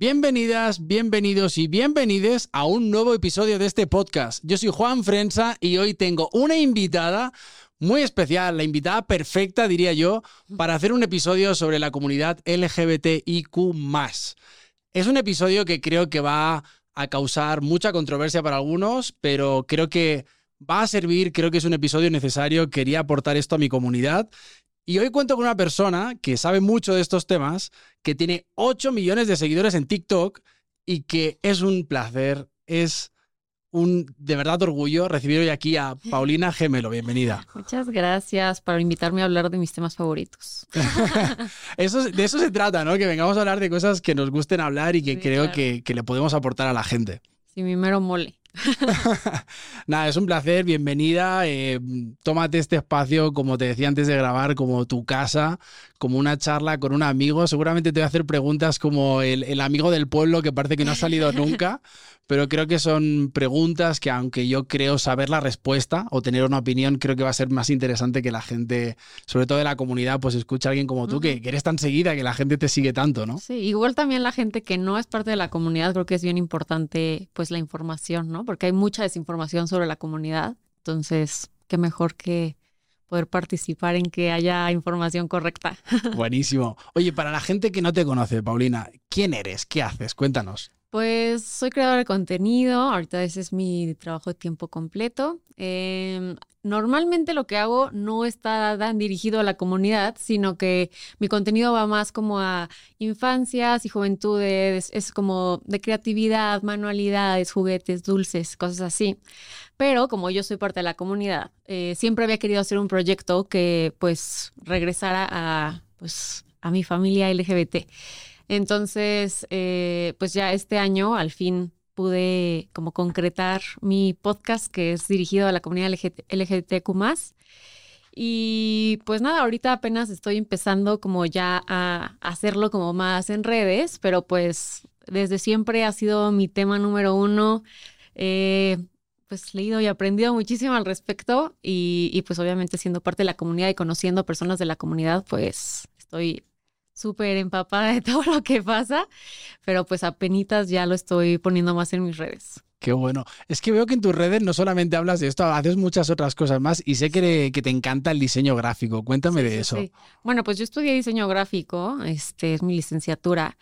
Bienvenidas, bienvenidos y bienvenides a un nuevo episodio de este podcast. Yo soy Juan Frensa y hoy tengo una invitada muy especial, la invitada perfecta, diría yo, para hacer un episodio sobre la comunidad LGBTIQ. Es un episodio que creo que va a causar mucha controversia para algunos, pero creo que va a servir, creo que es un episodio necesario, quería aportar esto a mi comunidad y hoy cuento con una persona que sabe mucho de estos temas, que tiene 8 millones de seguidores en TikTok y que es un placer, es un de verdad orgullo recibir hoy aquí a Paulina Gemelo. Bienvenida. Muchas gracias por invitarme a hablar de mis temas favoritos. eso, de eso se trata, ¿no? Que vengamos a hablar de cosas que nos gusten hablar y que creo que, que le podemos aportar a la gente. Sí, mi mero mole. Nada, es un placer, bienvenida. Eh, tómate este espacio, como te decía antes de grabar, como tu casa, como una charla con un amigo. Seguramente te voy a hacer preguntas como el, el amigo del pueblo que parece que no ha salido nunca, pero creo que son preguntas que aunque yo creo saber la respuesta o tener una opinión, creo que va a ser más interesante que la gente, sobre todo de la comunidad, pues escucha a alguien como tú, que, eres tan seguida, que la gente te sigue tanto, ¿no? Sí, igual también la gente que no es parte de la comunidad, creo que es bien importante pues la información, ¿no? Porque hay mucha desinformación sobre la comunidad, entonces, qué mejor que poder participar en que haya información correcta. Buenísimo. Oye, para la gente que no te conoce, Paulina, ¿quién eres? ¿Qué haces? Cuéntanos. Pues soy creadora de contenido, ahorita ese es mi trabajo de tiempo completo. Em, normalmente lo que hago no está tan dirigido a la comunidad, sino que mi contenido va más como a infancias y juventudes, es como de creatividad, manualidades, juguetes, dulces, cosas así. Pero como yo soy parte de la comunidad, eh, siempre había querido hacer un proyecto que pues regresara a, pues, a mi familia LGBT. Entonces, eh, pues ya este año al fin pude como concretar mi podcast que es dirigido a la comunidad LGBTQ+. Y pues nada, ahorita apenas estoy empezando como ya a hacerlo como más en redes, pero pues desde siempre ha sido mi tema número uno. Eh, pues leído y aprendido muchísimo al respecto y, y, pues obviamente siendo parte de la comunidad y conociendo personas de la comunidad, pues estoy súper empapada de todo lo que pasa, pero pues apenas ya lo estoy poniendo más en mis redes. Qué bueno. Es que veo que en tus redes no solamente hablas de esto, haces muchas otras cosas más y sé que, que te encanta el diseño gráfico. Cuéntame de eso. Bueno, pues yo estudié diseño gráfico, este es mi licenciatura.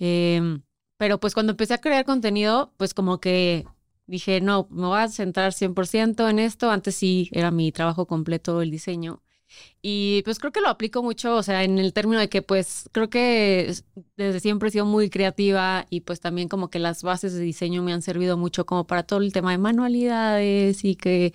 Em, pero pues cuando empecé a crear contenido, pues como que dije, no, me voy a centrar 100% en esto. Antes sí era mi trabajo completo el diseño. Y pues creo que lo aplico mucho, o sea, en el término de que pues creo que desde siempre he sido muy creativa y pues también como que las bases de diseño me han servido mucho como para todo el tema de manualidades y que,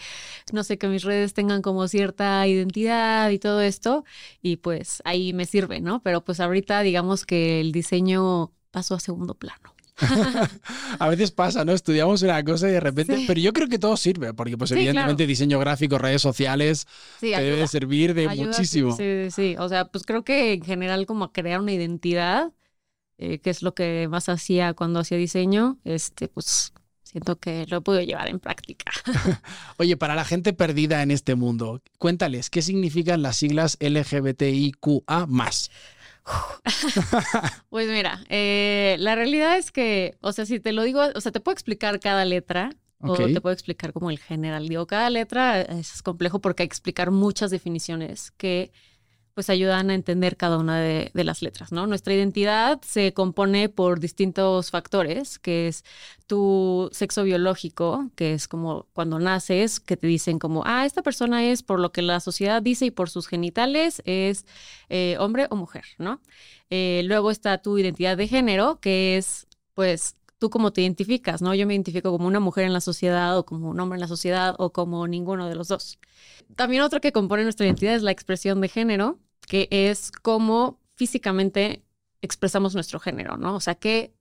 no sé, que mis redes tengan como cierta identidad y todo esto. Y pues ahí me sirve, ¿no? Pero pues ahorita digamos que el diseño pasó a segundo plano. a veces pasa, ¿no? Estudiamos una cosa y de repente, pero yo creo que todo sirve, porque pues evidentemente diseño gráfico, redes sociales, te debe servir de muchísimo. Sí, sí, o sea, pues creo que en general como crear una identidad, eh, que es lo que más hacía cuando hacía diseño, este, pues siento que lo puedo llevar en práctica. Oye, para la gente perdida en este mundo, cuéntales, ¿qué significan las siglas LGBTIQA más? pues mira, eh, la realidad es que, o sea, si te lo digo, o sea, te puedo explicar cada letra. O te puedo explicar como el general. Digo, cada letra es complejo porque hay que explicar muchas definiciones que pues ayudan a entender cada una de, las letras, ¿no? Nuestra identidad se compone por distintos factores, que es tu sexo biológico, que es como cuando naces, que te dicen como, ah, esta persona es por lo que la sociedad dice y por sus genitales es eh, hombre o mujer, ¿no? Eh, luego está tu identidad de género, que es, pues, tú cómo te identificas, ¿no? Yo me identifico como una mujer en la sociedad o como un hombre en la sociedad o como ninguno de los dos. También otro que compone nuestra identidad es la expresión de género, que es cómo físicamente expresamos nuestro género, ¿no? O sea, que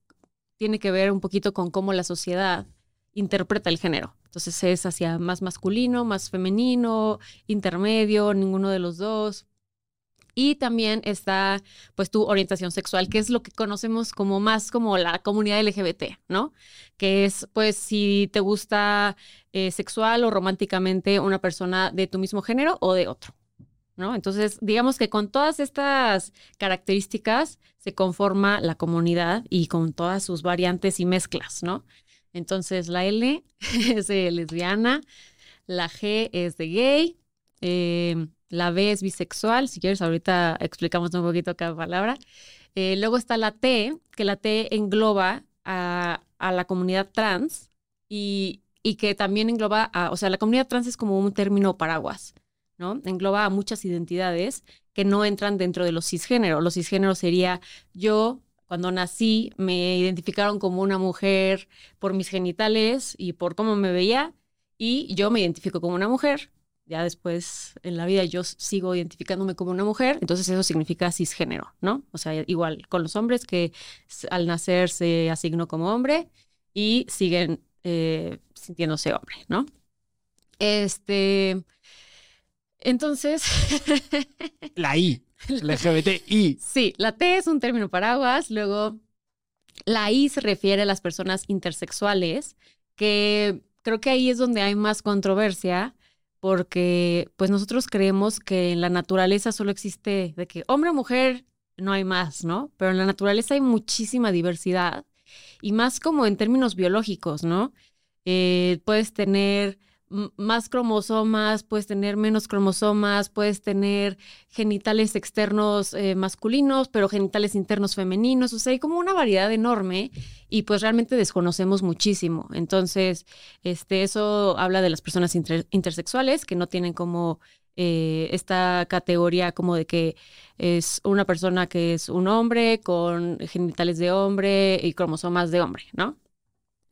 tiene que ver un poquito con cómo la sociedad interpreta el género. Entonces es hacia más masculino, más femenino, intermedio, ninguno de los dos. Y también está pues tu orientación sexual, que es lo que conocemos como más como la comunidad LGBT, ¿no? Que es pues si te gusta eh, sexual o románticamente una persona de tu mismo género o de otro. ¿no? Entonces, digamos que con todas estas características se conforma la comunidad y con todas sus variantes y mezclas, ¿no? Entonces, la L es de lesbiana, la G es de gay, eh, la B es bisexual, si quieres ahorita explicamos un poquito cada palabra. Eh, luego está la T, que la T engloba a, la comunidad trans y, que también engloba, a, o sea, la comunidad trans es como un término paraguas, ¿no? Engloba a muchas identidades que no entran dentro de los cisgéneros. Los cisgéneros sería yo, cuando nací, me identificaron como una mujer por mis genitales y por cómo me veía, y yo me identifico como una mujer. Ya después en la vida yo sigo identificándome como una mujer, entonces eso significa cisgénero, ¿no? O sea, igual con los hombres que al nacer se asignó como hombre y siguen eh, sintiéndose hombre, ¿no? Este, entonces... la I, LGBTI. Sí, la T es un término paraguas, luego la I se refiere a las personas intersexuales, que creo que ahí es donde hay más controversia, porque pues nosotros creemos que en la naturaleza solo existe de que hombre o mujer no hay más, ¿no? Pero en la naturaleza hay muchísima diversidad y más como en términos biológicos, ¿no? Eh, puedes tener más cromosomas, puedes tener menos cromosomas, puedes tener genitales externos eh, masculinos, pero genitales internos femeninos, o sea, hay como una variedad enorme y pues realmente desconocemos muchísimo. Entonces, este, eso habla de las personas intersexuales que no tienen como eh, esta categoría como de que es una persona que es un hombre con genitales de hombre y cromosomas de hombre, ¿no?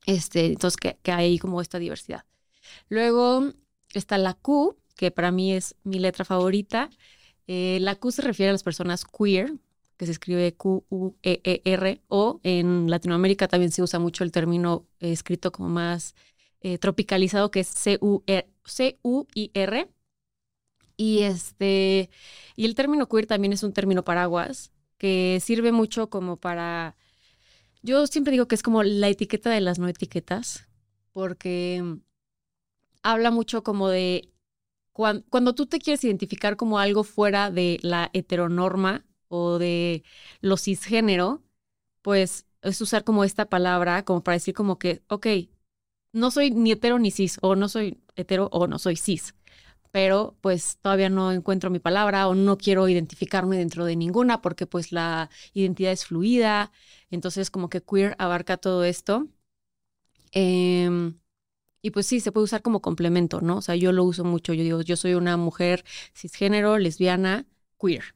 Este, entonces, que, que hay como esta diversidad. Luego está la Q, que para mí es mi letra favorita. Eh, la Q se refiere a las personas queer, que se escribe Q-U-E-E-R, o en Latinoamérica también se usa mucho el término escrito como más eh, tropicalizado, que es C-U-I-R. Y, este, y el término queer también es un término paraguas que sirve mucho como para... Yo siempre digo que es como la etiqueta de las no etiquetas, porque habla mucho como de cuando, tú te quieres identificar como algo fuera de la heteronorma o de lo cisgénero, pues es usar como esta palabra como para decir como que, ok, no soy ni hetero ni cis, o no soy hetero o no soy cis, pero pues todavía no encuentro mi palabra o no quiero identificarme dentro de ninguna porque pues la identidad es fluida, entonces como que queer abarca todo esto. Eh, y pues sí, se puede usar como complemento, ¿no? O sea, yo lo uso mucho. Yo digo, yo soy una mujer cisgénero, lesbiana, queer,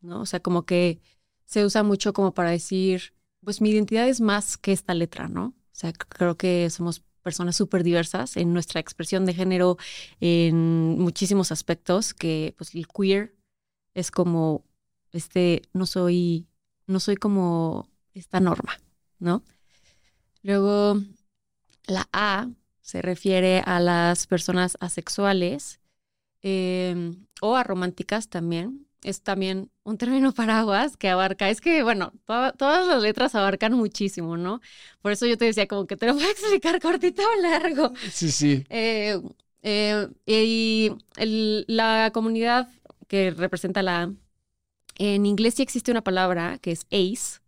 ¿no? O sea, como que se usa mucho como para decir, pues mi identidad es más que esta letra, ¿no? O sea, creo que somos personas súper diversas en nuestra expresión de género en muchísimos aspectos, que pues el queer es como, este, no soy, no soy como esta norma, ¿no? Luego, la A se refiere a las personas asexuales em, o a románticas también. Es también un término paraguas que abarca, es que, bueno, todas las letras abarcan muchísimo, ¿no? Por eso yo te decía como que te lo voy a explicar cortito o largo. Sí, sí. Eh, eh, y la comunidad que representa la... En inglés sí existe una palabra que es ACE,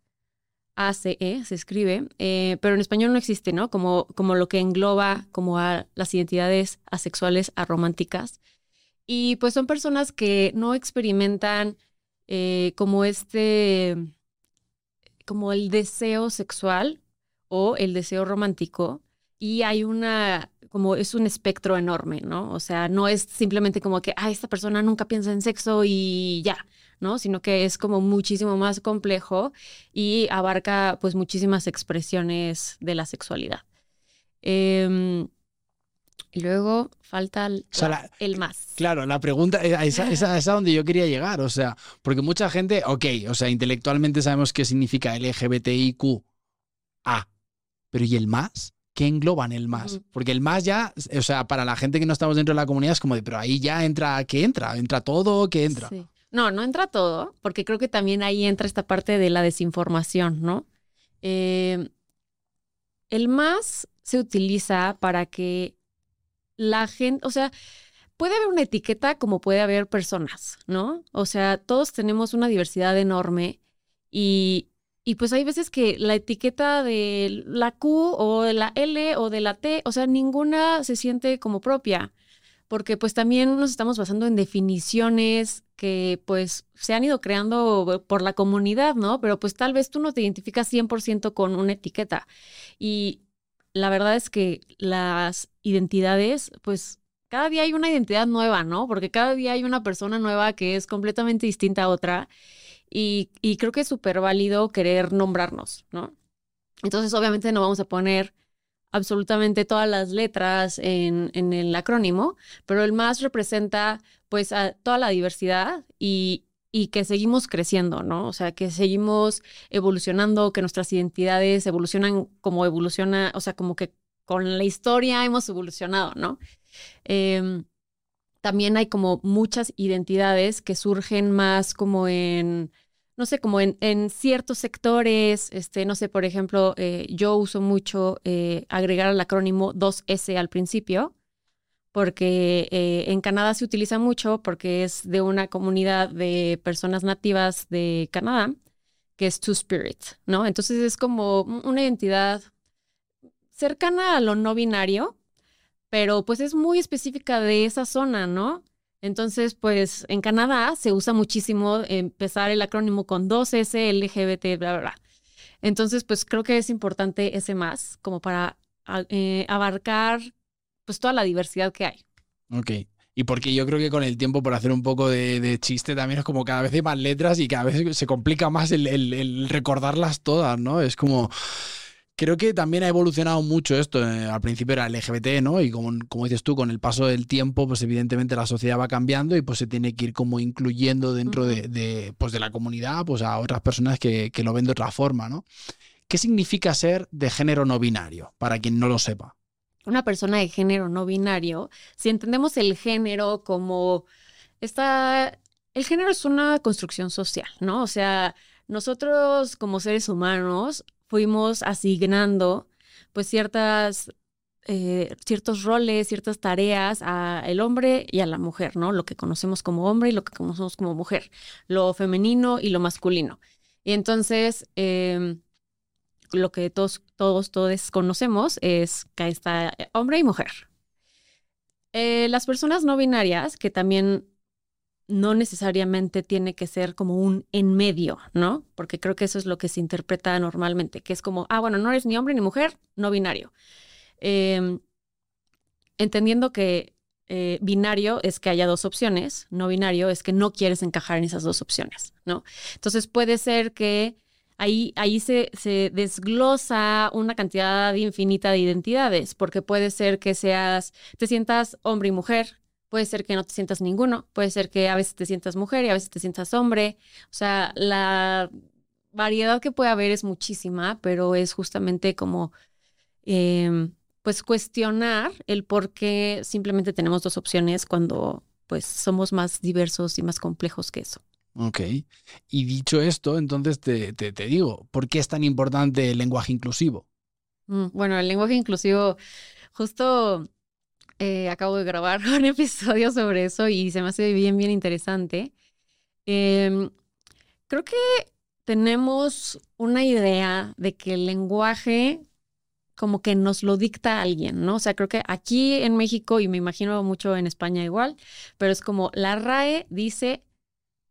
ACE se escribe, eh, pero en español no existe, ¿no? Como, como lo que engloba como a las identidades asexuales arománticas. Y pues son personas que no experimentan eh, como este, como el deseo sexual o el deseo romántico. Y hay una, como es un espectro enorme, ¿no? O sea, no es simplemente como que, ah, esta persona nunca piensa en sexo y ya, ¿no? Sino que es como muchísimo más complejo y abarca pues muchísimas expresiones de la sexualidad. Em, y luego falta el, más. Claro, la pregunta, es a donde yo quería llegar, o sea, porque mucha gente, ok, o sea, intelectualmente sabemos qué significa LGBTIQ A, pero ¿y el más? ¿Qué engloban el más? Porque el más ya, o sea, para la gente que no estamos dentro de la comunidad es como de, pero ahí ya entra, ¿qué entra? ¿Entra todo? ¿Qué entra? Sí. No, no entra todo, porque creo que también ahí entra esta parte de la desinformación, ¿no? Eh, el más se utiliza para que la gente, o sea, puede haber una etiqueta como puede haber personas, ¿no? O sea, todos tenemos una diversidad enorme y, y pues hay veces que la etiqueta de la Q o de la L o de la T, o sea, ninguna se siente como propia, porque pues también nos estamos basando en definiciones que pues se han ido creando por la comunidad, ¿no? Pero pues tal vez tú no te identificas 100% con una etiqueta. Y la verdad es que las identidades, pues cada día hay una identidad nueva, ¿no? Porque cada día hay una persona nueva que es completamente distinta a otra. Y, creo que es súper válido querer nombrarnos, ¿no? Entonces, obviamente no vamos a poner absolutamente todas las letras en, en, el acrónimo, pero el más representa pues a toda la diversidad y, y que seguimos creciendo, ¿no? O sea, que seguimos evolucionando, que nuestras identidades evolucionan como evoluciona, o sea, como que con la historia hemos evolucionado, ¿no? Em, también hay como muchas identidades que surgen más como en, no sé, como en, ciertos sectores, este, no sé, por ejemplo, eh, yo uso mucho eh, agregar al acrónimo 2S al principio, porque eh, en Canadá se utiliza mucho porque es de una comunidad de personas nativas de Canadá, que es Two Spirit, ¿no? Entonces es como una identidad cercana a lo no binario, pero pues es muy específica de esa zona, ¿no? Entonces, pues en Canadá se usa muchísimo empezar el acrónimo con 2S, LGBT, bla, bla, bla. Entonces, pues creo que es importante ese más, como para eh, abarcar pues toda la diversidad que hay. Ok. Y porque yo creo que con el tiempo, por hacer un poco de, chiste, también es como cada vez hay más letras y cada vez se complica más el recordarlas todas, ¿no? Es como Creo que también ha evolucionado mucho esto. Eh, al principio era LGBT, ¿no? Y como, como dices tú, con el paso del tiempo, pues evidentemente la sociedad va cambiando y pues se tiene que ir como incluyendo dentro de, pues, de la comunidad pues a otras personas que, que lo ven de otra forma, ¿no? ¿Qué significa ser de género no binario, para quien no lo sepa? Una persona de género no binario, si entendemos el género como esta... El género es una construcción social, ¿no? O sea, nosotros como seres humanos fuimos asignando pues ciertas, eh, ciertos roles, ciertas tareas al hombre y a la mujer, ¿no? Lo que conocemos como hombre y lo que conocemos como mujer, lo femenino y lo masculino. Y entonces, em, lo que todos, todos, todos conocemos es que está hombre y mujer. Eh, las personas no binarias, que también no necesariamente tiene que ser como un en medio, ¿no? Porque creo que eso es lo que se interpreta normalmente, que es como, ah, bueno, no eres ni hombre ni mujer, no binario. Em, entendiendo que eh, binario es que haya dos opciones, no binario es que no quieres encajar en esas dos opciones, ¿no? Entonces puede ser que ahí, ahí se, se desglosa una cantidad infinita de identidades, porque puede ser que seas, te sientas hombre y mujer, Puede ser que no te sientas ninguno, puede ser que a veces te sientas mujer y a veces te sientas hombre. O sea, la variedad que puede haber es muchísima, pero es justamente como, em, pues, cuestionar el por qué simplemente tenemos dos opciones cuando, pues, somos más diversos y más complejos que eso. Ok. Y dicho esto, entonces te, te, te digo, ¿por qué es tan importante el lenguaje inclusivo? Mm, bueno, el lenguaje inclusivo, justo eh, acabo de grabar un episodio sobre eso y se me hace bien, bien interesante. Em, creo que tenemos una idea de que el lenguaje como que nos lo dicta alguien, ¿no? O sea, creo que aquí en México, y me imagino mucho en España igual, pero es como la RAE dice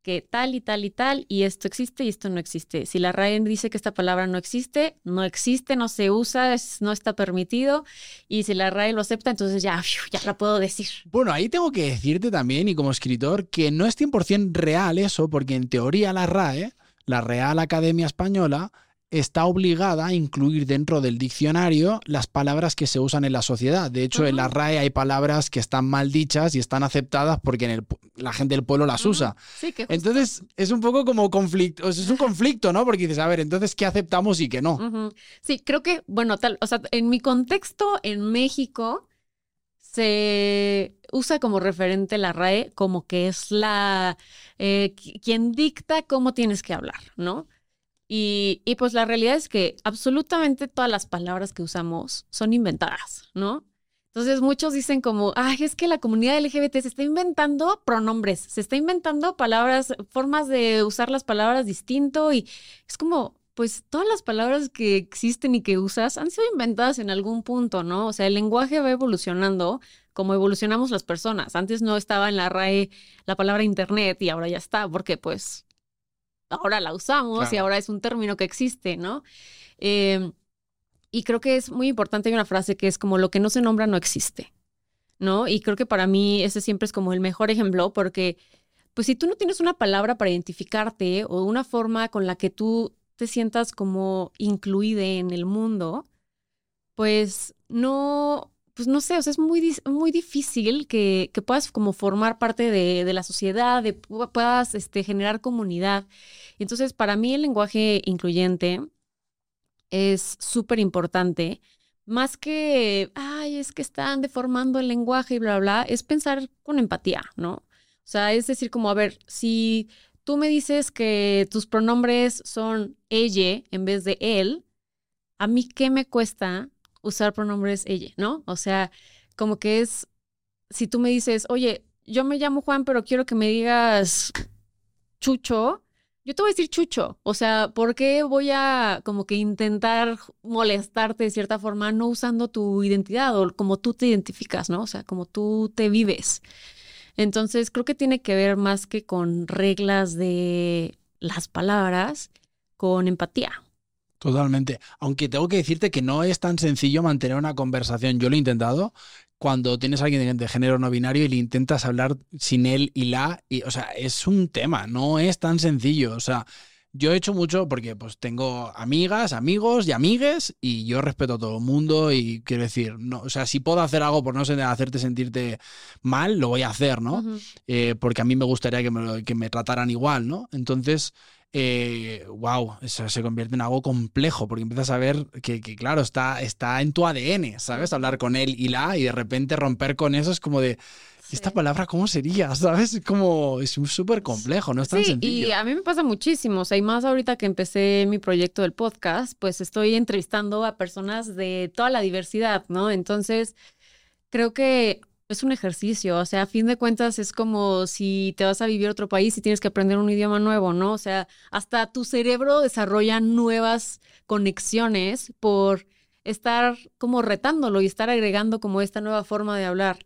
que tal y tal y tal, y esto existe y esto no existe. Si la RAE dice que esta palabra no existe, no existe, no se usa, no está permitido, y si la RAE lo acepta, entonces ya, ya la puedo decir. Bueno, ahí tengo que decirte también, y como escritor, que no es 100% real eso, porque en teoría la RAE, la Real Academia Española, está obligada a incluir dentro del diccionario las palabras que se usan en la sociedad. De hecho, en la RAE hay palabras que están mal dichas y están aceptadas porque en el, la gente del pueblo las usa. entonces, es un poco como conflicto, es un conflicto, ¿no? Porque dices, a ver, entonces, ¿qué aceptamos y qué no? Sí, creo que, bueno, tal, o sea, en mi contexto en México se usa como referente la RAE como que es la eh, quien dicta cómo tienes que hablar, ¿no? Y, pues la realidad es que absolutamente todas las palabras que usamos son inventadas, ¿no? Entonces muchos dicen como, ay, es que la comunidad LGBT se está inventando pronombres, se está inventando palabras, formas de usar las palabras distinto y es como, pues todas las palabras que existen y que usas han sido inventadas en algún punto, ¿no? O sea, el lenguaje va evolucionando como evolucionamos las personas. Antes no estaba en la RAE la palabra internet y ahora ya está, porque pues ahora la usamos y ahora es un término que existe, ¿no? Eh, y creo que es muy importante, hay una frase que es como lo que no se nombra no existe, ¿no? Y creo que para mí ese siempre es como el mejor ejemplo porque, pues si tú no tienes una palabra para identificarte o una forma con la que tú te sientas como incluida en el mundo, pues no, pues no sé, o sea, es muy, muy difícil que, que puedas como formar parte de, de, la sociedad, de puedas este, generar comunidad. Entonces, para mí el lenguaje incluyente es súper importante. Más que, ay, es que están deformando el lenguaje y bla, bla, es pensar con empatía, ¿no? O sea, es decir, como, a ver, si tú me dices que tus pronombres son ella en vez de él, a mí qué me cuesta usar pronombres ella, ¿no? O sea, como que es, si tú me dices, oye, yo me llamo Juan, pero quiero que me digas Chucho, yo te voy a decir chucho, o sea, ¿por qué voy a como que intentar molestarte de cierta forma no usando tu identidad o como tú te identificas, ¿no? O sea, como tú te vives. Entonces, creo que tiene que ver más que con reglas de las palabras, con empatía. Totalmente. Aunque tengo que decirte que no es tan sencillo mantener una conversación. Yo lo he intentado cuando tienes a alguien de, género no binario y le intentas hablar sin él y la, y, o sea, es un tema, no es tan sencillo, o sea, yo he hecho mucho porque pues tengo amigas, amigos y amigues y yo respeto a todo el mundo y quiero decir, no, o sea, si puedo hacer algo por no hacerte sentirte mal, lo voy a hacer, ¿no? Eh, porque a mí me gustaría que me, que me trataran igual, ¿no? Entonces, eh, wow, eso se convierte en algo complejo, porque empiezas a ver que, claro, está, está en tu ADN, ¿sabes? Hablar con él y la, y de repente romper con eso es como de, ¿esta palabra cómo sería? ¿Sabes? Como, es súper complejo, no es tan sí, Y a mí me pasa muchísimo, o sea, y más ahorita que empecé mi proyecto del podcast, pues estoy entrevistando a personas de toda la diversidad, ¿no? Entonces, creo que es un ejercicio, o sea, a fin de cuentas es como si te vas a vivir a otro país y tienes que aprender un idioma nuevo, ¿no? O sea, hasta tu cerebro desarrolla nuevas conexiones por estar como retándolo y estar agregando como esta nueva forma de hablar.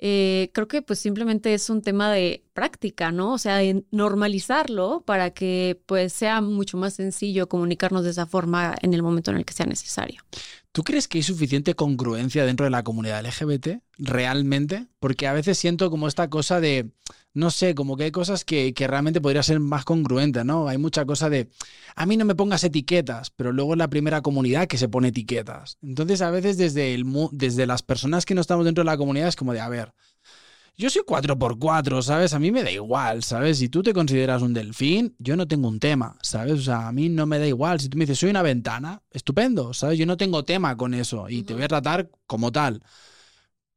Eh, creo que pues simplemente es un tema de práctica, ¿no? O sea, de normalizarlo para que pues sea mucho más sencillo comunicarnos de esa forma en el momento en el que sea necesario. ¿Tú crees que hay suficiente congruencia dentro de la comunidad LGBT realmente? Porque a veces siento como esta cosa de, no sé, como que hay cosas que, realmente podría ser más congruentes, ¿no? Hay mucha cosa de, a mí no me pongas etiquetas, pero luego es la primera comunidad que se pone etiquetas. Entonces a veces desde, el, desde las personas que no estamos dentro de la comunidad es como de, a ver, yo soy 4x4, ¿sabes? A mí me da igual, ¿sabes? Si tú te consideras un delfín, yo no tengo un tema, ¿sabes? O sea, a mí no me da igual. Si tú me dices, soy una ventana, estupendo, ¿sabes? Yo no tengo tema con eso y te voy a tratar como tal.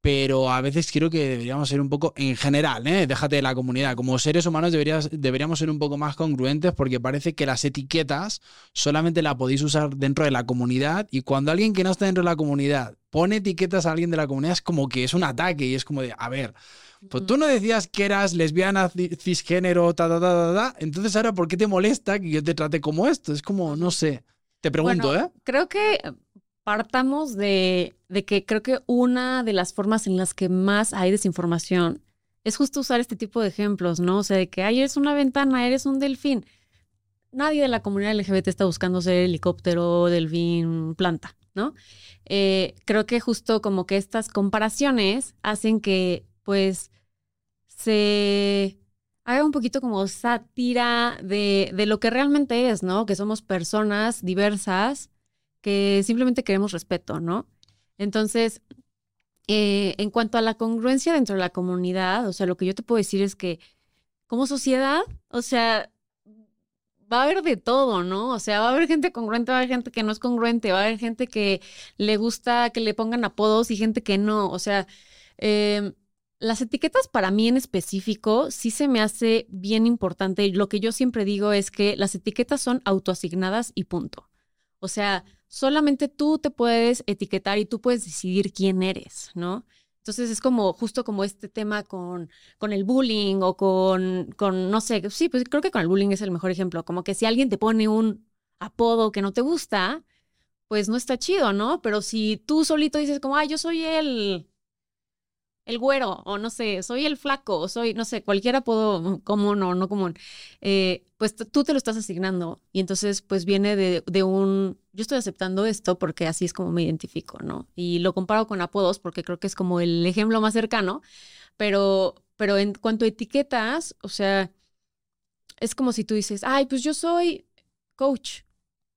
Pero a veces creo que deberíamos ser un poco, en general, ¿eh? déjate de la comunidad, como seres humanos deberías, deberíamos ser un poco más congruentes porque parece que las etiquetas solamente las podéis usar dentro de la comunidad y cuando alguien que no está dentro de la comunidad pone etiquetas a alguien de la comunidad es como que es un ataque y es como de, a ver, pues tú no decías que eras lesbiana, cisgénero, ta, ta, ta, ta, ta. Entonces ahora, ¿por qué te molesta que yo te trate como esto? Es como, no sé. Te pregunto, ¿eh? Creo que partamos de, que creo que una de las formas en las que más hay desinformación es justo usar este tipo de ejemplos, ¿no? O sea, de que, ay, eres una ventana, eres un delfín. Nadie de la comunidad LGBT está buscando ser helicóptero, delfín, planta, ¿no? Eh, creo que justo como que estas comparaciones hacen que pues se haga un poquito como sátira de, lo que realmente es, ¿no? Que somos personas diversas que simplemente queremos respeto, ¿no? Entonces, eh, en cuanto a la congruencia dentro de la comunidad, o sea, lo que yo te puedo decir es que como sociedad, o sea, va a haber de todo, ¿no? O sea, va a haber gente congruente, va a haber gente que no es congruente, va a haber gente que le gusta que le pongan apodos y gente que no. O sea, eh, las etiquetas para mí en específico sí se me hace bien importante. Lo que yo siempre digo es que las etiquetas son autoasignadas y punto. O sea, solamente tú te puedes etiquetar y tú puedes decidir quién eres, ¿no? Entonces es como justo como este tema con, con el bullying o con, con, no sé, sí, pues creo que con el bullying es el mejor ejemplo, como que si alguien te pone un apodo que no te gusta, pues no está chido, ¿no? Pero si tú solito dices como, ay, yo soy el, el güero, o no sé, soy el flaco, o soy, no sé, cualquier apodo común o no común, eh, pues tú te lo estás asignando y entonces pues viene de, de, un, yo estoy aceptando esto porque así es como me identifico, ¿no? Y lo comparo con apodos porque creo que es como el ejemplo más cercano, pero, pero en cuanto a etiquetas, o sea, es como si tú dices, ay, pues yo soy coach.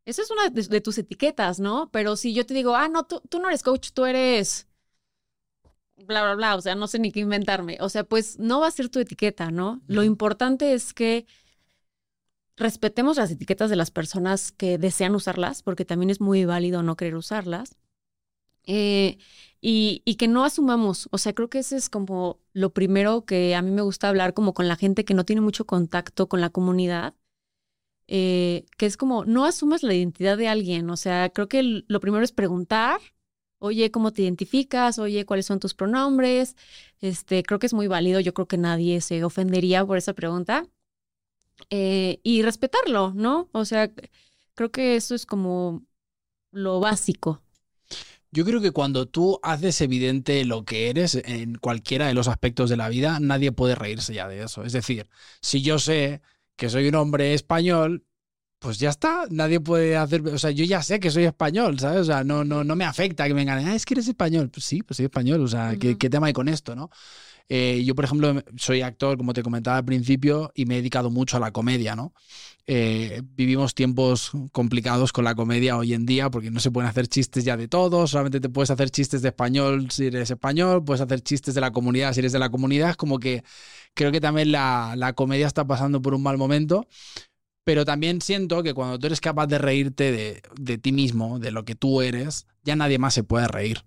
Esa es una de, tus etiquetas, ¿no? Pero si yo te digo, ah, no, tú, tú no eres coach, tú eres bla, bla, bla, o sea, no sé ni qué inventarme. O sea, pues no va a ser tu etiqueta, ¿no? Lo importante es que respetemos las etiquetas de las personas que desean usarlas, porque también es muy válido no querer usarlas. Eh, y, y, que no asumamos, o sea, creo que ese es como lo primero que a mí me gusta hablar como con la gente que no tiene mucho contacto con la comunidad, eh, que es como, no asumas la identidad de alguien, o sea, creo que lo primero es preguntar oye, ¿cómo te identificas? Oye, ¿cuáles son tus pronombres? Este, creo que es muy válido, yo creo que nadie se ofendería por esa pregunta. Eh, y respetarlo, ¿no? O sea, creo que eso es como lo básico. Yo creo que cuando tú haces evidente lo que eres en cualquiera de los aspectos de la vida, nadie puede reírse ya de eso. Es decir, si yo sé que soy un hombre español, pues ya está, nadie puede hacer, o sea, yo ya sé que soy español, ¿sabes? O sea, no, no, no me afecta que me engañen, ah, es que eres español, pues sí, pues soy español, o sea, ¿qué, tema hay con esto, no? Eh, yo, por ejemplo, soy actor, como te comentaba al principio, y me he dedicado mucho a la comedia, ¿no? Eh, vivimos tiempos complicados con la comedia hoy en día porque no se pueden hacer chistes ya de todo, solamente te puedes hacer chistes de español si eres español, puedes hacer chistes de la comunidad si eres de la comunidad, como que creo que también la, la comedia está pasando por un mal momento pero también siento que cuando tú eres capaz de reírte de, ti mismo, de lo que tú eres, ya nadie más se puede reír.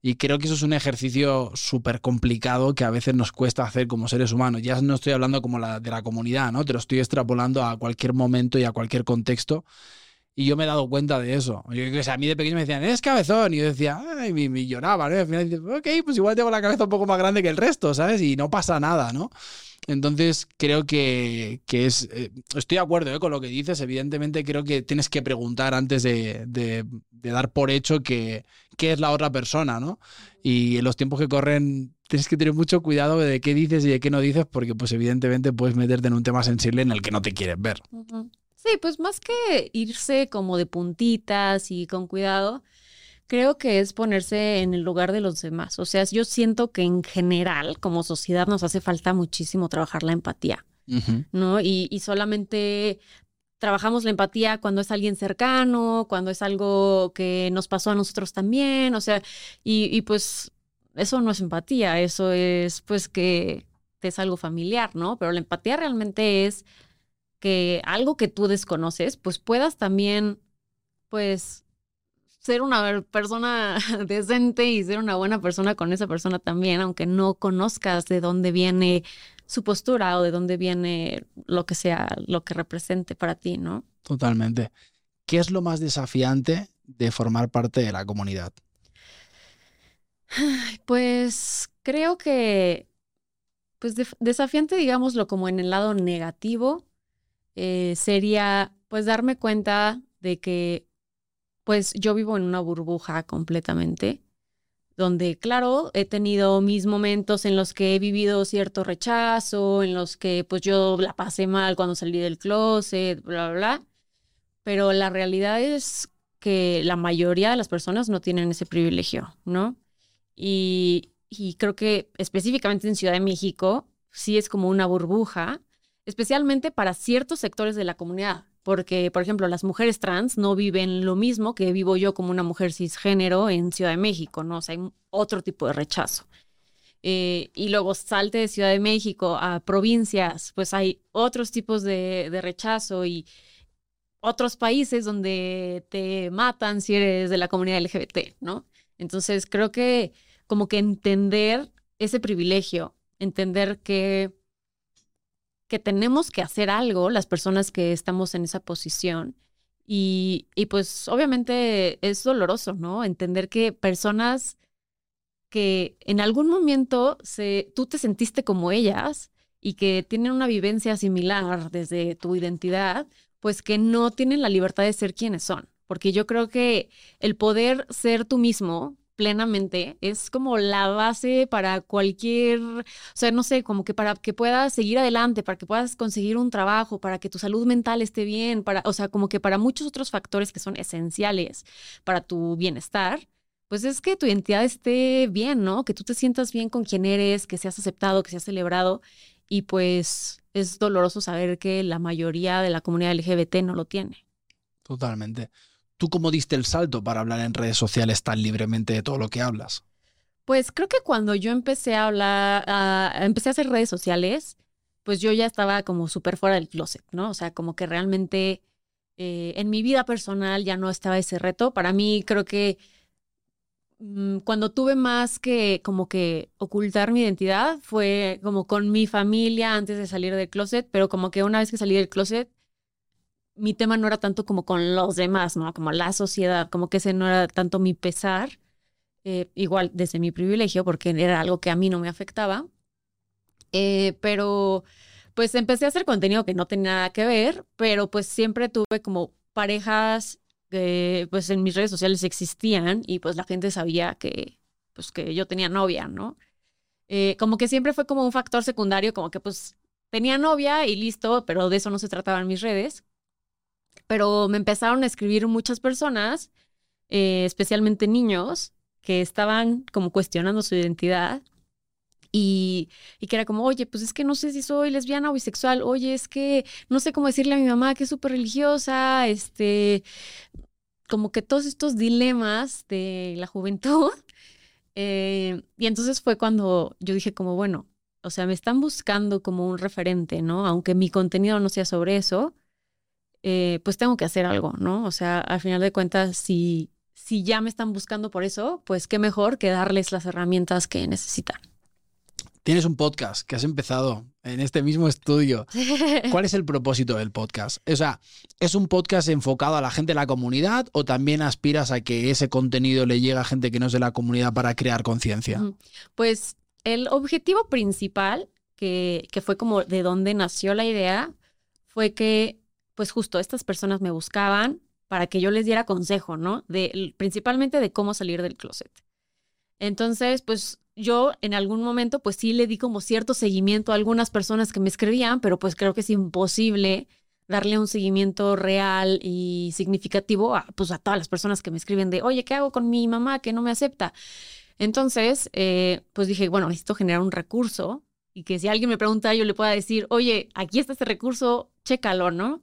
Y creo que eso es un ejercicio súper complicado que a veces nos cuesta hacer como seres humanos. Ya no estoy hablando como la, de la comunidad, ¿no? Te lo estoy extrapolando a cualquier momento y a cualquier contexto. Y yo me he dado cuenta de eso. Yo, a mí de pequeño me decían, eres cabezón. Y yo decía, ay, me, lloraba, ¿no? Al final dices, ok, pues igual tengo la cabeza un poco más grande que el resto, ¿sabes? Y no pasa nada, ¿no? Entonces creo que, es, eh, estoy de acuerdo eh, con lo que dices, evidentemente creo que tienes que preguntar antes de, dar por hecho que, es la otra persona, ¿no? Y en los tiempos que corren tienes que tener mucho cuidado de qué dices y de qué no dices porque pues evidentemente puedes meterte en un tema sensible en el que no te quieres ver. Sí, pues más que irse como de puntitas y con cuidado, creo que es ponerse en el lugar de los demás. O sea, yo siento que en general, como sociedad, nos hace falta muchísimo trabajar la empatía, ¿no? Y, y, solamente trabajamos la empatía cuando es alguien cercano, cuando es algo que nos pasó a nosotros también, o sea, y, y pues eso no es empatía, eso es pues que es algo familiar, ¿no? Pero la empatía realmente es que algo que tú desconoces, pues puedas también, pues, ser una persona decente y ser una buena persona con esa persona también, aunque no conozcas de dónde viene su postura o de dónde viene lo que sea, lo que represente para ti, ¿no? Totalmente. ¿Qué es lo más desafiante de formar parte de la comunidad? Pues creo que, pues desafiante, digámoslo como en el lado negativo, eh, sería pues darme cuenta de que pues yo vivo en una burbuja completamente, donde, claro, he tenido mis momentos en los que he vivido cierto rechazo, en los que pues yo la pasé mal cuando salí del closet, bla, bla, bla. Pero la realidad es que la mayoría de las personas no tienen ese privilegio, ¿no? Y, y creo que específicamente en Ciudad de México sí es como una burbuja, especialmente para ciertos sectores de la comunidad porque, por ejemplo, las mujeres trans no viven lo mismo que vivo yo como una mujer cisgénero en Ciudad de México, ¿no? O sea, hay otro tipo de rechazo. Eh, y luego salte de Ciudad de México a provincias, pues hay otros tipos de, de rechazo y otros países donde te matan si eres de la comunidad LGBT, ¿no? Entonces, creo que como que entender ese privilegio, entender que que tenemos que hacer algo, las personas que estamos en esa posición, Y, y pues obviamente es doloroso, ¿no? Entender que personas que en algún momento se, tú te sentiste como ellas y que tienen una vivencia similar desde tu identidad, pues que no tienen la libertad de ser quienes son. Porque yo creo que el poder ser tú mismo plenamente es como la base para cualquier, o sea, no sé, como que para que puedas seguir adelante, para que puedas conseguir un trabajo, para que tu salud mental esté bien, para, o sea, como que para muchos otros factores que son esenciales para tu bienestar, pues es que tu identidad esté bien, ¿no? Que tú te sientas bien con quien eres, que seas aceptado, que seas celebrado y pues es doloroso saber que la mayoría de la comunidad LGBT no lo tiene. Totalmente. ¿Tú cómo diste el salto para hablar en redes sociales tan libremente de todo lo que hablas? Pues creo que cuando yo empecé a hablar, empecé a hacer redes sociales, pues yo ya estaba como súper fuera del closet, ¿no? O sea, como que realmente eh, en mi vida personal ya no estaba ese reto. Para mí creo que Mm, cuando tuve más que como que ocultar mi identidad fue como con mi familia antes de salir del closet, pero como que una vez que salí del closet, mi tema no era tanto como con los demás, ¿no? Como la sociedad, como que ese no era tanto mi pesar, eh, igual desde mi privilegio, porque era algo que a mí no me afectaba, eh, pero pues empecé a hacer contenido que no tenía nada que ver, pero pues siempre tuve como parejas que pues en mis redes sociales existían y pues la gente sabía que pues que yo tenía novia, ¿no? Eh, como que siempre fue como un factor secundario, como que pues tenía novia y listo, pero de eso no se trataba en mis redes. Pero me empezaron a escribir muchas personas, eh, especialmente niños, que estaban como cuestionando su identidad y, y, que era como, oye, pues es que no sé si soy lesbiana o bisexual, oye, es que no sé cómo decirle a mi mamá que es súper religiosa, este, como que todos estos dilemas de la juventud. Eh, y entonces fue cuando yo dije como, bueno, o sea, me están buscando como un referente, ¿no? Aunque mi contenido no sea sobre eso, eh, pues tengo que hacer algo, ¿no? O sea, al final de cuentas, si, si ya me están buscando por eso, pues qué mejor que darles las herramientas que necesitan. Tienes un podcast que has empezado en este mismo estudio. ¿Cuál es el propósito del podcast? O sea, ¿es un podcast enfocado a la gente de la comunidad o también aspiras a que ese contenido le llegue a gente que no es de la comunidad para crear conciencia? Pues el objetivo principal, que, que fue como de donde nació la idea, fue que, pues justo estas personas me buscaban para que yo les diera consejo, ¿no? De, principalmente de cómo salir del closet. Entonces, pues yo en algún momento pues sí le di como cierto seguimiento a algunas personas que me escribían, pero pues creo que es imposible darle un seguimiento real y significativo a, pues a todas las personas que me escriben de, oye, ¿qué hago con mi mamá que no me acepta? Entonces, eh, pues dije, bueno, necesito generar un recurso y que si alguien me pregunta, yo le pueda decir, oye, aquí está este recurso, chécalo, ¿no?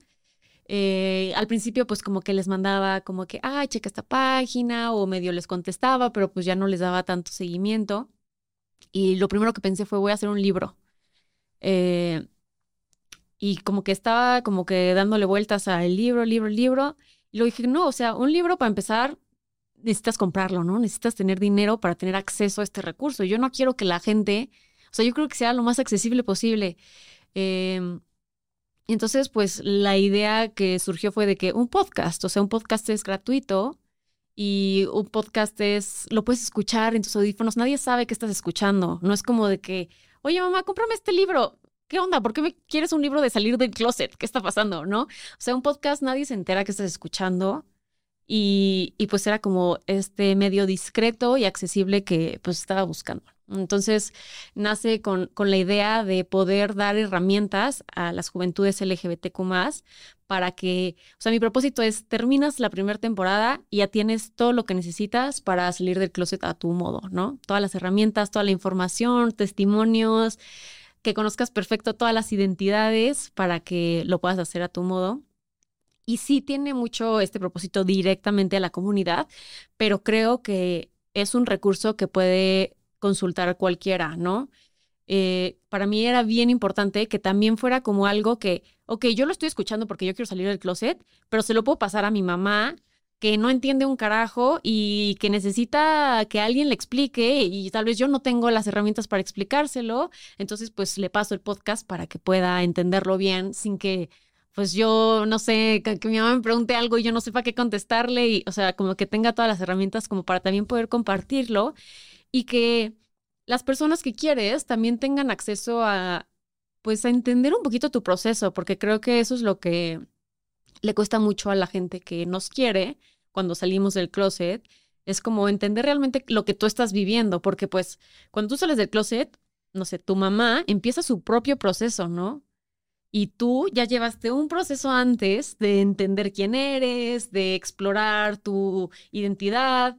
Eh, al principio, pues como que les mandaba como que, ah, checa esta página o medio les contestaba, pero pues ya no les daba tanto seguimiento. Y lo primero que pensé fue, voy a hacer un libro. Eh, y como que estaba como que dándole vueltas al libro, libro, libro. Y lo dije, no, o sea, un libro para empezar, necesitas comprarlo, ¿no? Necesitas tener dinero para tener acceso a este recurso. Yo no quiero que la gente, o sea, yo creo que sea lo más accesible posible. Eh, y entonces, pues la idea que surgió fue de que un podcast, o sea, un podcast es gratuito y un podcast es, lo puedes escuchar en tus audífonos, nadie sabe que estás escuchando, no es como de que, oye mamá, cómprame este libro, ¿qué onda? ¿Por qué me quieres un libro de salir del closet? ¿Qué está pasando? ¿No? O sea, un podcast nadie se entera que estás escuchando y, y pues era como este medio discreto y accesible que pues estaba buscando. Entonces, nace con, con, la idea de poder dar herramientas a las juventudes LGBTQ para que, o sea, mi propósito es, terminas la primera temporada y ya tienes todo lo que necesitas para salir del closet a tu modo, ¿no? Todas las herramientas, toda la información, testimonios, que conozcas perfecto todas las identidades para que lo puedas hacer a tu modo. Y sí tiene mucho este propósito directamente a la comunidad, pero creo que es un recurso que puede consultar a cualquiera, ¿no? Eh, para mí era bien importante que también fuera como algo que, ok, yo lo estoy escuchando porque yo quiero salir del closet, pero se lo puedo pasar a mi mamá que no entiende un carajo y que necesita que alguien le explique y tal vez yo no tengo las herramientas para explicárselo, entonces pues le paso el podcast para que pueda entenderlo bien sin que pues yo no sé, que, mi mamá me pregunte algo y yo no sepa qué contestarle y, o sea, como que tenga todas las herramientas como para también poder compartirlo y que las personas que quieres también tengan acceso a, pues, a entender un poquito tu proceso, porque creo que eso es lo que le cuesta mucho a la gente que nos quiere cuando salimos del closet. Es como entender realmente lo que tú estás viviendo, porque pues cuando tú sales del closet, no sé, tu mamá empieza su propio proceso, ¿no? Y tú ya llevaste un proceso antes de entender quién eres, de explorar tu identidad,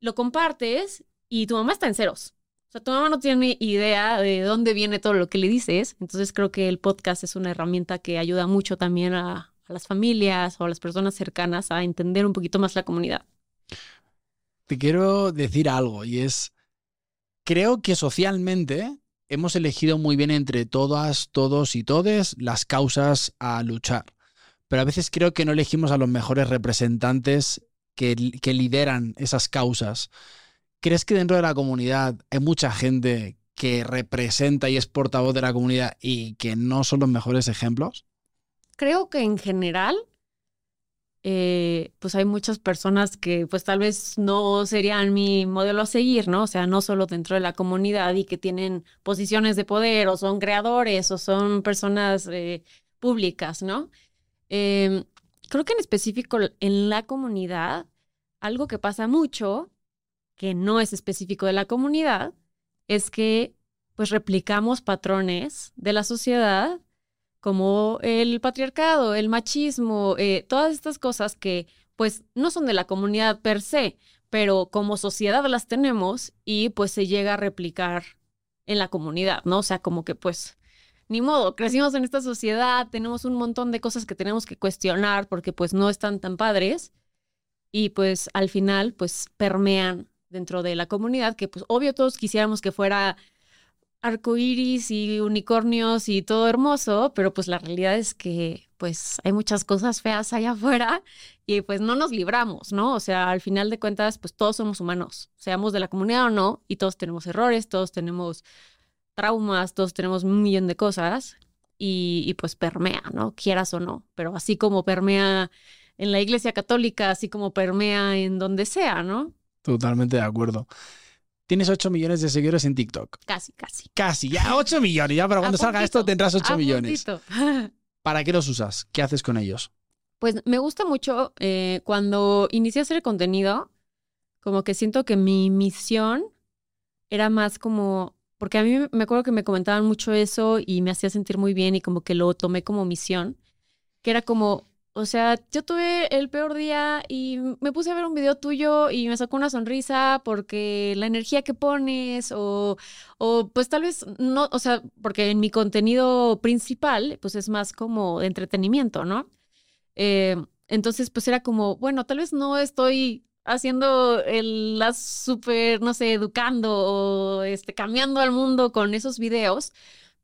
lo compartes y tu mamá está en ceros. O sea, tu mamá no tiene idea de dónde viene todo lo que le dices. Entonces creo que el podcast es una herramienta que ayuda mucho también a, las familias o a las personas cercanas a entender un poquito más la comunidad. Te quiero decir algo y es, creo que socialmente hemos elegido muy bien entre todas, todos y todes las causas a luchar. Pero a veces creo que no elegimos a los mejores representantes que, que lideran esas causas. ¿Crees que dentro de la comunidad hay mucha gente que representa y es portavoz de la comunidad y que no son los mejores ejemplos? Creo que en general eh, pues hay muchas personas que pues tal vez no serían mi modelo a seguir, ¿no? O sea, no solo dentro de la comunidad y que tienen posiciones de poder o son creadores o son personas eh, públicas, ¿no? Em, creo que en específico en la comunidad, algo que pasa mucho, que no es específico de la comunidad, es que pues replicamos patrones de la sociedad como el patriarcado, el machismo, eh, todas estas cosas que pues no son de la comunidad per se, pero como sociedad las tenemos y pues se llega a replicar en la comunidad, ¿no? O sea, como que pues ni modo, crecimos en esta sociedad, tenemos un montón de cosas que tenemos que cuestionar porque pues no están tan padres y pues al final pues permean dentro de la comunidad que pues obvio todos quisiéramos que fuera arcoíris y unicornios y todo hermoso, pero pues la realidad es que pues hay muchas cosas feas allá afuera y pues no nos libramos, ¿no? O sea, al final de cuentas, pues todos somos humanos, seamos de la comunidad o no, y todos tenemos errores, todos tenemos traumas, todos tenemos un millón de cosas y, y pues permea, ¿no? Quieras o no, pero así como permea en la iglesia católica, así como permea en donde sea, ¿no? Totalmente de acuerdo. Tienes 8 millones de seguidores en TikTok. Casi, casi. Casi, ya 8 millones. Ya para cuando salga esto tendrás 8 millones. ¿Para qué los usas? ¿Qué haces con ellos? Pues me gusta mucho eh, cuando inicié a hacer contenido, como que siento que mi misión era más como, porque a mí me acuerdo que me comentaban mucho eso y me hacía sentir muy bien y como que lo tomé como misión, que era como, o sea, yo tuve el peor día y me puse a ver un video tuyo y me sacó una sonrisa porque la energía que pones o, o pues tal vez no, o sea, porque en mi contenido principal pues es más como de entretenimiento, ¿no? Eh, entonces pues era como, bueno, tal vez no estoy haciendo el, la súper, no sé, educando o este, cambiando al mundo con esos videos,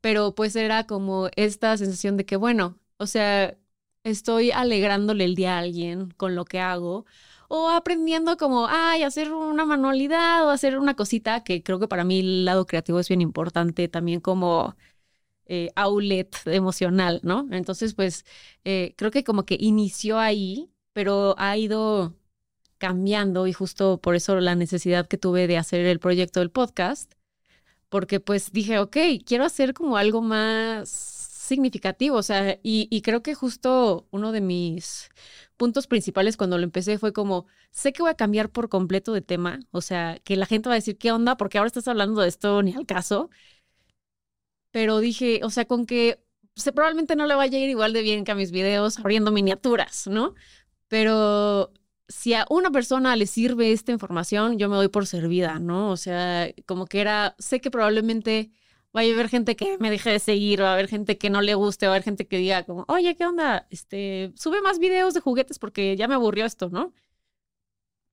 pero pues era como esta sensación de que, bueno, o sea, estoy alegrándole el día a alguien con lo que hago o aprendiendo como, ay, hacer una manualidad o hacer una cosita que creo que para mí el lado creativo es bien importante también como eh, outlet emocional, ¿no? Entonces, pues eh, creo que como que inició ahí, pero ha ido cambiando y justo por eso la necesidad que tuve de hacer el proyecto del podcast, porque pues dije, ok, quiero hacer como algo más significativo, o sea, y, creo que justo uno de mis puntos principales cuando lo empecé fue como, sé que voy a cambiar por completo de tema, o sea, que la gente va a decir, ¿qué onda? Porque ahora estás hablando de esto ni al caso. Pero dije, o sea, con que se, probablemente no le vaya a ir igual de bien que a mis videos abriendo miniaturas, ¿no? Pero si a una persona le sirve esta información, yo me doy por servida, ¿no? O sea, como que era, sé que probablemente va a haber gente que me deje de seguir, va a haber gente que no le guste, va a haber gente que diga como, oye, ¿qué onda? Este, sube más videos de juguetes porque ya me aburrió esto, ¿no?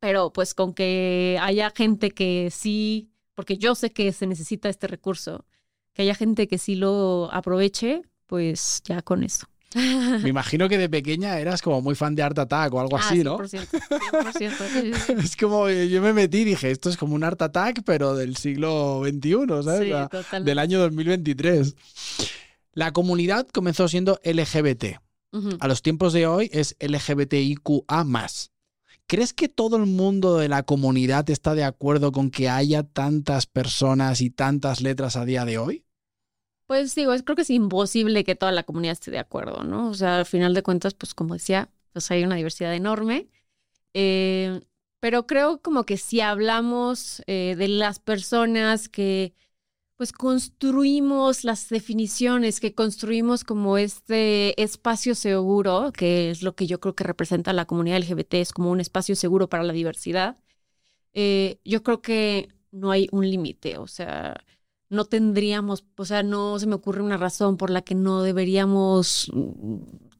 Pero pues con que haya gente que sí, porque yo sé que se necesita este recurso, que haya gente que sí lo aproveche, pues ya con eso. Me imagino que de pequeña eras como muy fan de Art Attack o algo ah, así, ¿no? 100%, es como eh, yo me metí y dije, esto es como un Art Attack, pero del siglo XXI, ¿sabes? del año 2023. La comunidad comenzó siendo LGBT. a los tiempos de hoy es LGBTIQA. ¿Crees que todo el mundo de la comunidad está de acuerdo con que haya tantas personas y tantas letras a día de hoy? Pues digo, creo que es imposible que toda la comunidad esté de acuerdo, ¿no? O sea, al final de cuentas, pues como decía, pues hay una diversidad enorme. Eh, pero creo como que si hablamos eh, de las personas que pues construimos las definiciones, que construimos como este espacio seguro, que es lo que yo creo que representa la comunidad LGBT, es como un espacio seguro para la diversidad, eh, yo creo que no hay un límite, o sea, no tendríamos, o sea, no se me ocurre una razón por la que no deberíamos mm,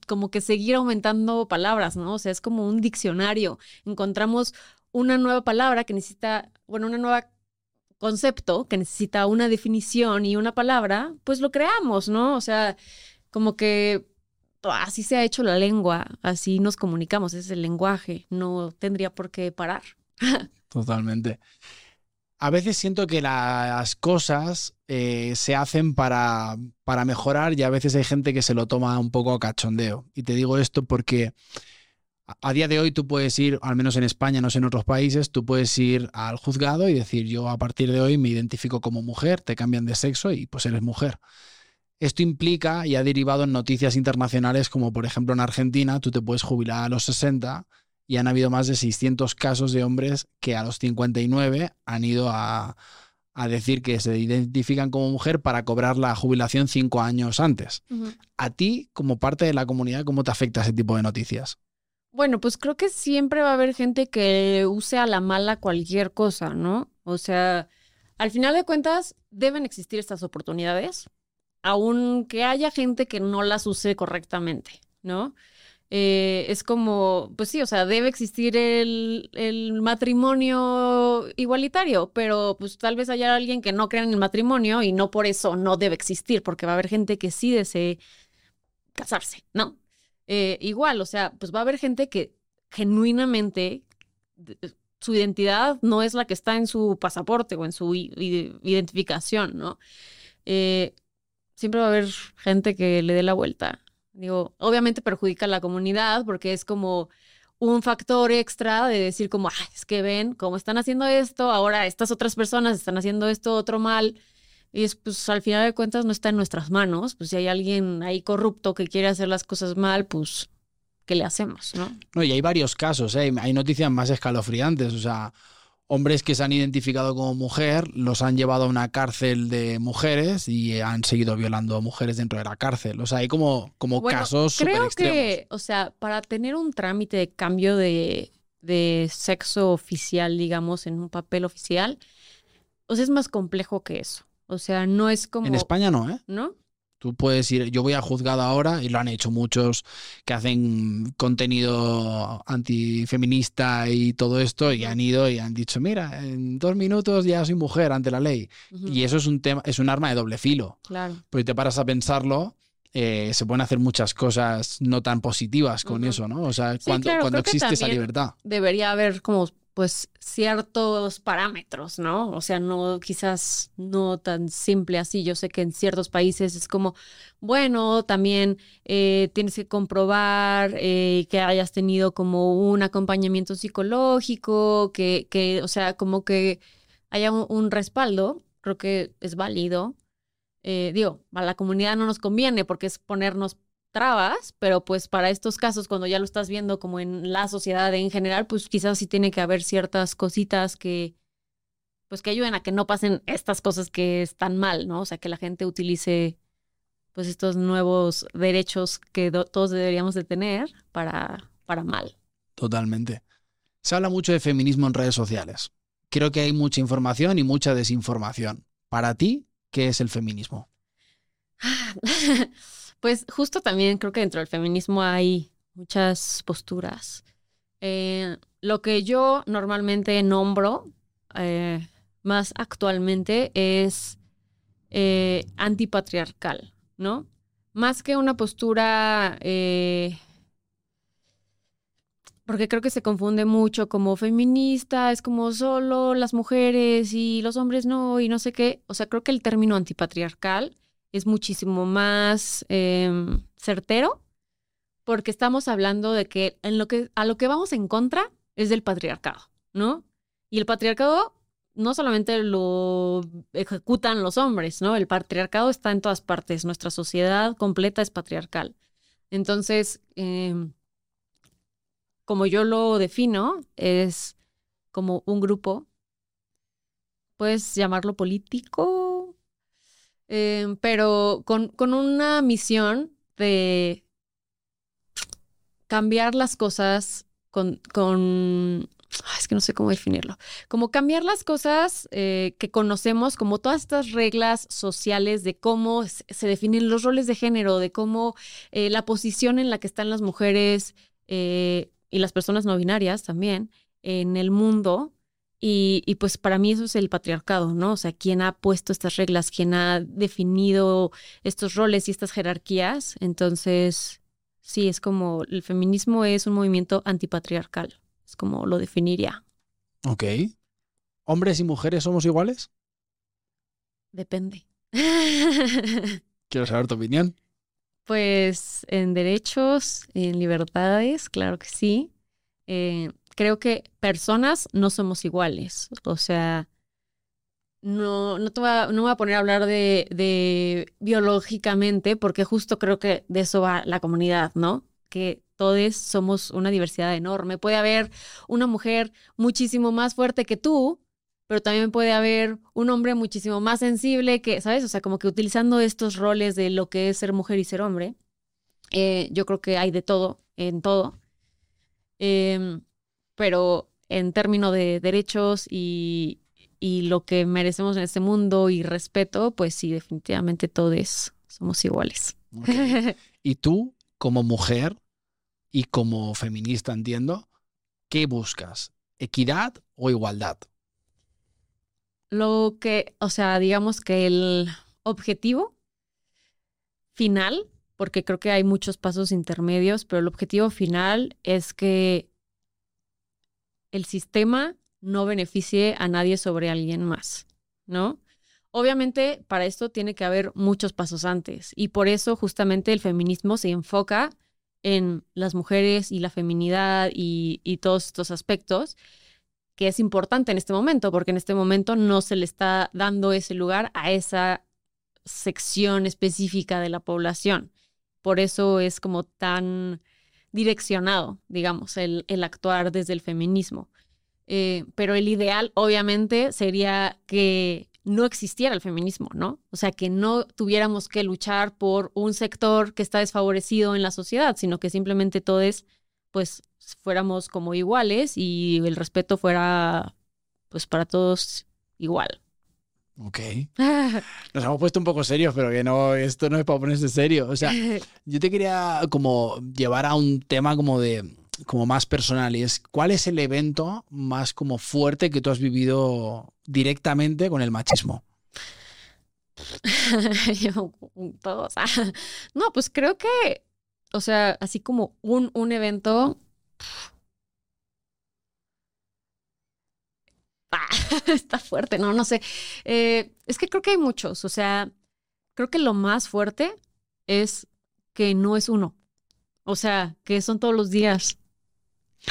como que seguir aumentando palabras, ¿no? O sea, es como un diccionario. Encontramos una nueva palabra que necesita, bueno, una nueva concepto que necesita una definición y una palabra, pues lo creamos, ¿no? O sea, como que así se ha hecho la lengua, así nos comunicamos, es el lenguaje, no tendría por qué parar. Totalmente. A veces siento que las cosas eh, se hacen para, para mejorar y a veces hay gente que se lo toma un poco a cachondeo. Y te digo esto porque a día de hoy tú puedes ir, al menos en España, no sé en otros países, tú puedes ir al juzgado y decir yo a partir de hoy me identifico como mujer, te cambian de sexo y pues eres mujer. Esto implica y ha derivado en noticias internacionales como por ejemplo en Argentina, tú te puedes jubilar a los 60 y han habido más de 600 casos de hombres que a los 59 han ido a, decir que se identifican como mujer para cobrar la jubilación cinco años antes. A ti, como parte de la comunidad, ¿cómo te afecta ese tipo de noticias? Bueno, pues creo que siempre va a haber gente que use a la mala cualquier cosa, ¿no? O sea, al final de cuentas, deben existir estas oportunidades, aunque haya gente que no las use correctamente, ¿no? Eh, es como, pues sí, o sea, debe existir el, el, matrimonio igualitario, pero pues tal vez haya alguien que no crea en el matrimonio y no por eso no debe existir, porque va a haber gente que sí desee casarse, ¿no? Eh, igual, o sea, pues va a haber gente que genuinamente su identidad no es la que está en su pasaporte o en su identificación, ¿no? Eh, siempre va a haber gente que le dé la vuelta. Digo, obviamente perjudica a la comunidad porque es como un factor extra de decir como, Ay, es que ven cómo están haciendo esto, ahora estas otras personas están haciendo esto otro mal. Y es, pues al final de cuentas no está en nuestras manos. Pues si hay alguien ahí corrupto que quiere hacer las cosas mal, pues, ¿qué le hacemos? No, no y hay varios casos, ¿eh? hay noticias más escalofriantes. O sea, hombres que se han identificado como mujer los han llevado a una cárcel de mujeres y han seguido violando a mujeres dentro de la cárcel. O sea, hay como, como casos Creo que, o sea, para tener un trámite de cambio de, de sexo oficial, digamos, en un papel oficial, o sea, es más complejo que eso. O sea, no es como... En España no, ¿eh? ¿No? Tú puedes ir, yo voy a juzgado ahora y lo han hecho muchos que hacen contenido antifeminista y todo esto y han ido y han dicho, mira, en dos minutos ya soy mujer ante la ley. Y eso es un tema, es un arma de doble filo. Claro. Pues te paras a pensarlo, eh, se pueden hacer muchas cosas no tan positivas con eso, ¿no? O sea, cuando, cuando existe esa libertad. Debería haber como pues ciertos parámetros, ¿no? O sea, no quizás no tan simple así. Yo sé que en ciertos países es como, bueno, también eh, tienes que comprobar eh, que hayas tenido como un acompañamiento psicológico, que, que o sea, como que haya un, respaldo, creo que es válido. Eh, digo, a la comunidad no nos conviene porque es ponernos trabas, pero pues para estos casos, cuando ya lo estás viendo como en la sociedad en general, pues quizás sí tiene que haber ciertas cositas que, pues que ayuden a que no pasen estas cosas que están mal, ¿no? O sea, que la gente utilice pues estos nuevos derechos que todos deberíamos de tener para, para mal. Totalmente. Se habla mucho de feminismo en redes sociales. Creo que hay mucha información y mucha desinformación. Para ti, ¿qué es el feminismo? Pues justo también creo que dentro del feminismo hay muchas posturas. Eh, lo que yo normalmente nombro eh, más actualmente es eh, antipatriarcal, ¿no? Más que una postura, porque creo que se confunde mucho como feminista, es como solo las mujeres y los hombres no, y no sé qué. O sea, creo que el término antipatriarcal es muchísimo más em, certero porque estamos hablando de que, en lo que a lo que vamos en contra es del patriarcado, ¿no? Y el patriarcado no solamente lo ejecutan los hombres, ¿no? El patriarcado está en todas partes. Nuestra sociedad completa es patriarcal. Entonces, em, como yo lo defino, es como un grupo, puedes llamarlo político, em, pero con, con una misión de cambiar las cosas con, con es que no sé cómo definirlo, como cambiar las cosas eh, que conocemos, como todas estas reglas sociales de cómo se definen los roles de género, de cómo eh, la posición en la que están las mujeres eh, y las personas no binarias también en el mundo. Y, y, pues para mí eso es el patriarcado, ¿no? O sea, quién ha puesto estas reglas, quién ha definido estos roles y estas jerarquías. Entonces, sí, es como el feminismo es un movimiento antipatriarcal como lo definiría. Ok. ¿Hombres y mujeres somos iguales? Depende. Quiero saber tu opinión. Pues en derechos, en libertades, claro que sí. Eh, creo que personas no somos iguales. O sea, no, no, te voy a, no voy a poner a hablar de, de biológicamente, porque justo creo que de eso va la comunidad, ¿no? Que todos somos una diversidad enorme. Puede haber una mujer muchísimo más fuerte que tú, pero también puede haber un hombre muchísimo más sensible que, ¿sabes? O sea, como que utilizando estos roles de lo que es ser mujer y ser hombre, eh, yo creo que hay de todo, en todo. Em, pero en términos de derechos y, y, lo que merecemos en este mundo y respeto, pues sí, definitivamente todos somos iguales. ¿Y tú, como mujer, y como feminista entiendo, ¿qué buscas? ¿Equidad o igualdad? Lo que, o sea, digamos que el objetivo final, porque creo que hay muchos pasos intermedios, pero el objetivo final es que el sistema no beneficie a nadie sobre alguien más, ¿no? Obviamente, para esto tiene que haber muchos pasos antes y por eso justamente el feminismo se enfoca en las mujeres y la feminidad y, todos estos aspectos, que es importante en este momento, porque en este momento no se le está dando ese lugar a esa sección específica de la población. Por eso es como tan direccionado, digamos, el, el actuar desde el feminismo. Eh, pero el ideal, obviamente, sería que no existiera el feminismo, ¿no? O sea, que no tuviéramos que luchar por un sector que está desfavorecido en la sociedad, sino que simplemente todos, pues, fuéramos como iguales y el respeto fuera, pues, para todos igual. Ok. Nos hemos puesto un poco serios, pero que no, esto no es para ponerse serio. O sea, yo te quería como llevar a un tema como de como más personal y es ¿cuál es el evento más como fuerte que tú has vivido directamente con el machismo? Todos. No, pues creo que, o sea, así como un, un evento... está fuerte, no, no sé. Eh, es que creo que hay muchos, o sea, creo que lo más fuerte es que no es uno. O sea, que son todos los días.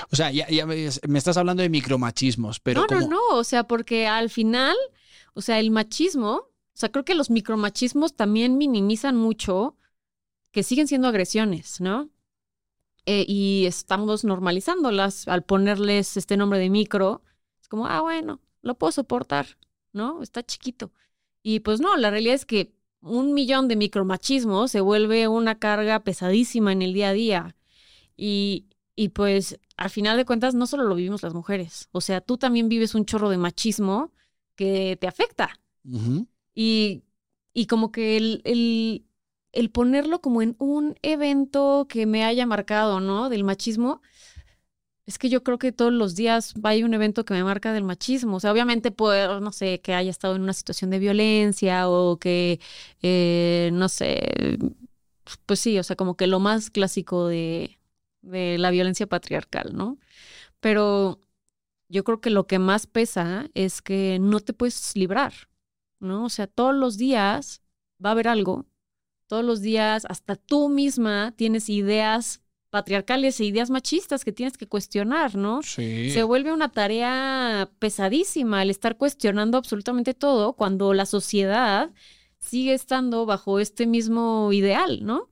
O sea, ya, me, estás hablando de micromachismos, pero. No, no, no. O sea, porque al final, o sea, el machismo, o sea, creo que los micromachismos también minimizan mucho que siguen siendo agresiones, ¿no? Eh, y estamos normalizándolas al ponerles este nombre de micro. Como, ah, bueno, lo puedo soportar, ¿no? Está chiquito. Y pues no, la realidad es que un millón de micromachismos se vuelve una carga pesadísima en el día a día. Y, y pues al final de cuentas no solo lo vivimos las mujeres, o sea, tú también vives un chorro de machismo que te afecta. y, y, como que el, el, el, ponerlo como en un evento que me haya marcado, ¿no? Del machismo, es que yo creo que todos los días hay un evento que me marca del machismo. O sea, obviamente puedo, no sé, que haya estado en una situación de violencia o que, eh, no sé, pues sí, o sea, como que lo más clásico de, de la violencia patriarcal, ¿no? Pero yo creo que lo que más pesa es que no te puedes librar, ¿no? O sea, todos los días va a haber algo, todos los días, hasta tú misma tienes ideas patriarcales e ideas machistas que tienes que cuestionar, ¿no? Sí. Se vuelve una tarea pesadísima el estar cuestionando absolutamente todo cuando la sociedad sigue estando bajo este mismo ideal, ¿no?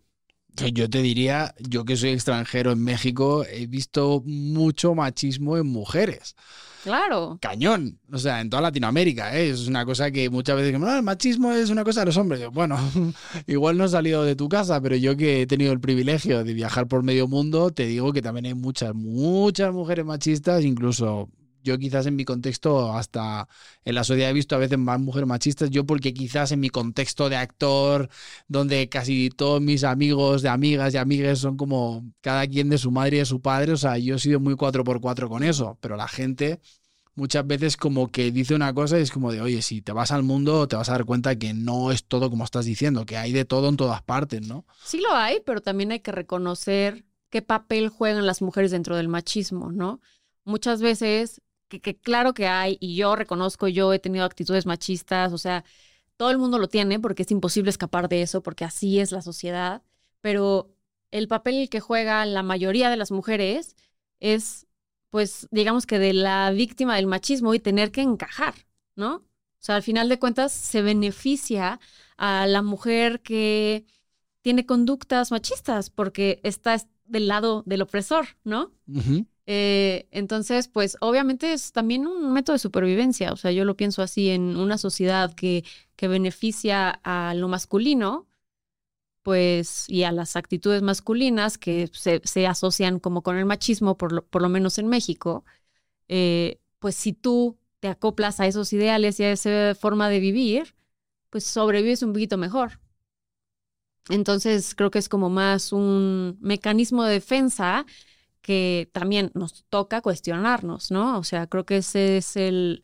Yo te diría, yo que soy extranjero en México, he visto mucho machismo en mujeres. Claro. Cañón. O sea, en toda Latinoamérica, ¿eh? es una cosa que muchas veces no, el machismo es una cosa de los hombres. Bueno, igual no he salido de tu casa, pero yo que he tenido el privilegio de viajar por medio mundo, te digo que también hay muchas, muchas mujeres machistas, incluso yo quizás en mi contexto, hasta en la sociedad he visto a veces más mujeres machistas, yo porque quizás en mi contexto de actor, donde casi todos mis amigos de amigas y amigas son como cada quien de su madre y de su padre, o sea, yo he sido muy 4x4 con eso, pero la gente muchas veces como que dice una cosa y es como de, oye, si te vas al mundo te vas a dar cuenta que no es todo como estás diciendo, que hay de todo en todas partes, ¿no? Sí lo hay, pero también hay que reconocer qué papel juegan las mujeres dentro del machismo, ¿no? Muchas veces que, claro que hay, y yo reconozco, yo he tenido actitudes machistas, o sea, todo el mundo lo tiene porque es imposible escapar de eso, porque así es la sociedad, pero el papel que juega la mayoría de las mujeres es, pues, digamos que de la víctima del machismo y tener que encajar, ¿no? O sea, al final de cuentas se beneficia a la mujer que tiene conductas machistas porque está del lado del opresor, ¿no? Eh, entonces, pues obviamente es también un método de supervivencia. O sea, yo lo pienso así en una sociedad que, que beneficia a lo masculino, pues, y a las actitudes masculinas que se, se asocian como con el machismo, por lo, por lo menos en México, eh, pues si tú te acoplas a esos ideales y a esa forma de vivir, pues sobrevives un poquito mejor. Entonces creo que es como más un mecanismo de defensa que también nos toca cuestionarnos, ¿no? O sea, creo que ese es el,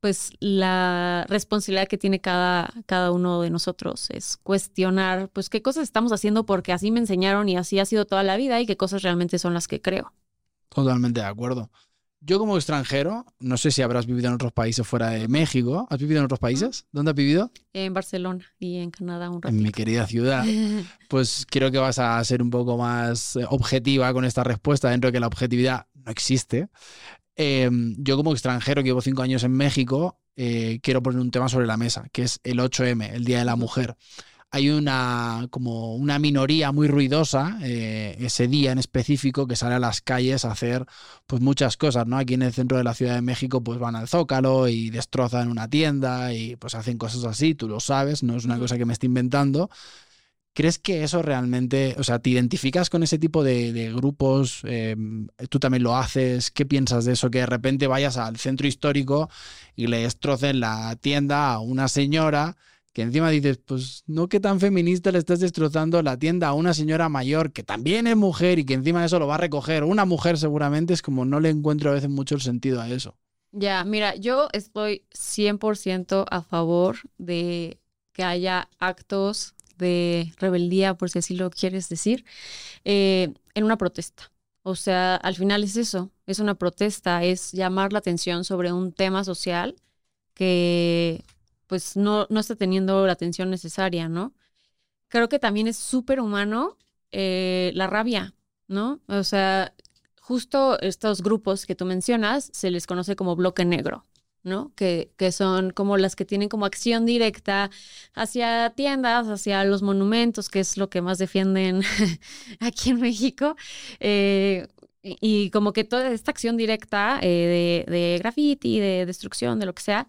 pues la responsabilidad que tiene cada, cada uno de nosotros, es cuestionar, pues qué cosas estamos haciendo porque así me enseñaron y así ha sido toda la vida y qué cosas realmente son las que creo. Totalmente de acuerdo. Yo como extranjero, no sé si habrás vivido en otros países fuera de México. ¿Has vivido en otros países? ¿Dónde has vivido? En Barcelona y en Canadá un rato. En mi querida ciudad. Pues creo que vas a ser un poco más eh, objetiva con esta respuesta, dentro de que la objetividad no existe. Em, yo como extranjero que llevo cinco años en México, eh, quiero poner un tema sobre la mesa, que es el 8M, el Día de la Mujer hay una como una minoría muy ruidosa eh, ese día en específico que sale a las calles a hacer pues muchas cosas, ¿no? Aquí en el centro de la Ciudad de México pues van al Zócalo y destrozan una tienda y pues hacen cosas así, tú lo sabes, no es una cosa que me esté inventando. ¿Crees que eso realmente, o sea, te identificas con ese tipo de, grupos? Em, ¿Tú también lo haces? ¿Qué piensas de eso? Que de repente vayas al centro histórico y le destrocen la tienda a una señora que encima dices, pues no que tan feminista le estás destrozando la tienda a una señora mayor que también es mujer y que encima de eso lo va a recoger una mujer seguramente, es como no le encuentro a veces mucho el sentido a eso. Ya, mira, yo estoy 100% a favor de que haya actos de rebeldía, por si así lo quieres decir, eh, en una protesta. O sea, al final es eso, es una protesta, es llamar la atención sobre un tema social que pues no, no está teniendo la atención necesaria, ¿no? Creo que también es súper humano eh, la rabia, ¿no? O sea, justo estos grupos que tú mencionas se les conoce como bloque negro, ¿no? Que, que, son como las que tienen como acción directa hacia tiendas, hacia los monumentos, que es lo que más defienden aquí en México. Eh, y, como que toda esta acción directa eh, de, de graffiti, de destrucción, de lo que sea,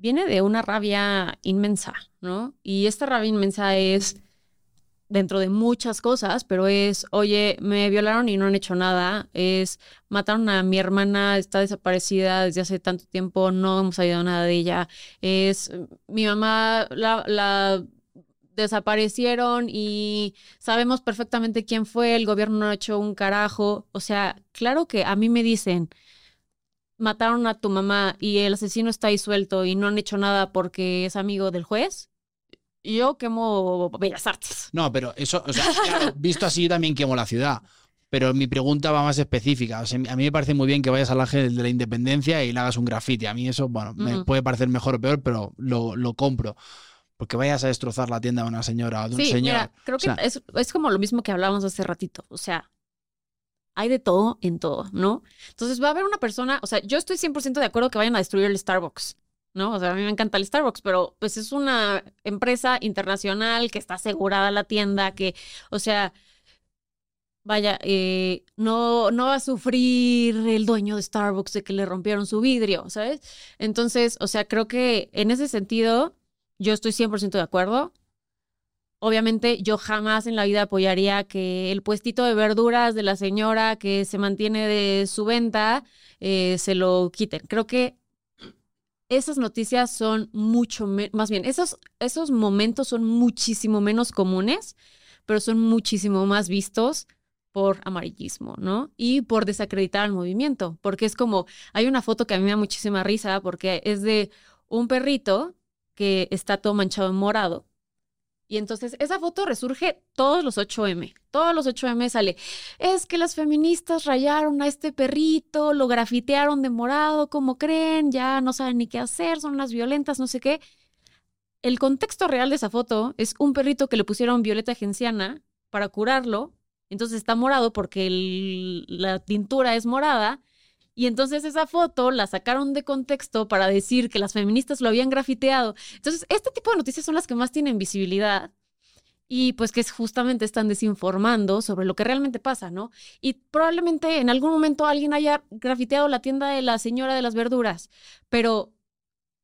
viene de una rabia inmensa, ¿no? Y esta rabia inmensa es dentro de muchas cosas, pero es, oye, me violaron y no han hecho nada, es, mataron a mi hermana, está desaparecida desde hace tanto tiempo, no hemos sabido nada de ella, es, mi mamá la, la desaparecieron y sabemos perfectamente quién fue, el gobierno no ha hecho un carajo, o sea, claro que a mí me dicen, mataron a tu mamá y el asesino está ahí suelto y no han hecho nada porque es amigo del juez, yo quemo Bellas Artes. No, pero eso, o sea, visto así, yo también quemo la ciudad. Pero mi pregunta va más específica. O sea, a mí me parece muy bien que vayas al ángel de la independencia y le hagas un graffiti. A mí eso, bueno, me puede parecer mejor o peor, pero lo, lo compro. porque vayas a destrozar la tienda de una señora o de un señor. Mira, creo que es, es, como lo mismo que hablábamos hace ratito. O sea, hay de todo en todo, ¿no? Entonces va a haber una persona, o sea, yo estoy 100% de acuerdo que vayan a destruir el Starbucks, ¿no? O sea, a mí me encanta el Starbucks, pero pues es una empresa internacional que está asegurada la tienda, que, o sea, vaya, eh, no, no va a sufrir el dueño de Starbucks de que le rompieron su vidrio, ¿sabes? Entonces, o sea, creo que en ese sentido yo estoy 100% de acuerdo. Obviamente yo jamás en la vida apoyaría que el puestito de verduras de la señora que se mantiene de su venta eh, se lo quiten. Creo que esas noticias son mucho más bien, esos, esos momentos son muchísimo menos comunes, pero son muchísimo más vistos por amarillismo, ¿no? Y por desacreditar al movimiento, porque es como, hay una foto que a mí me da muchísima risa porque es de un perrito que está todo manchado en morado. Y entonces esa foto resurge todos los 8M. Todos los 8M sale. Es que las feministas rayaron a este perrito, lo grafitearon de morado, como creen, ya no saben ni qué hacer, son las violentas, no sé qué. El contexto real de esa foto es un perrito que le pusieron violeta genciana para curarlo. Entonces está morado porque la tintura es morada y entonces esa foto la sacaron de contexto para decir que las feministas lo habían grafiteado. Entonces, este tipo de noticias son las que más tienen visibilidad y pues que justamente están desinformando sobre lo que realmente pasa, ¿no? Y probablemente en algún momento alguien haya grafiteado la tienda de la señora de las verduras, pero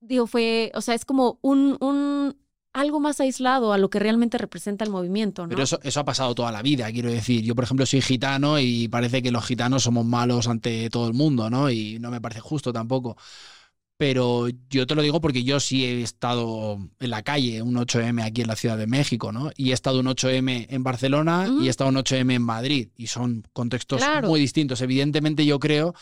digo, fue, o sea, es como un, un algo más aislado a lo que realmente representa el movimiento. ¿no? Pero eso, eso ha pasado toda la vida, quiero decir. Yo, por ejemplo, soy gitano y parece que los gitanos somos malos ante todo el mundo, ¿no? Y no me parece justo tampoco. Pero yo te lo digo porque yo sí he estado en la calle, un 8M aquí en la Ciudad de México, ¿no? Y he estado un 8M en Barcelona y he estado un 8M en Madrid. Y son contextos muy distintos. Evidentemente yo creo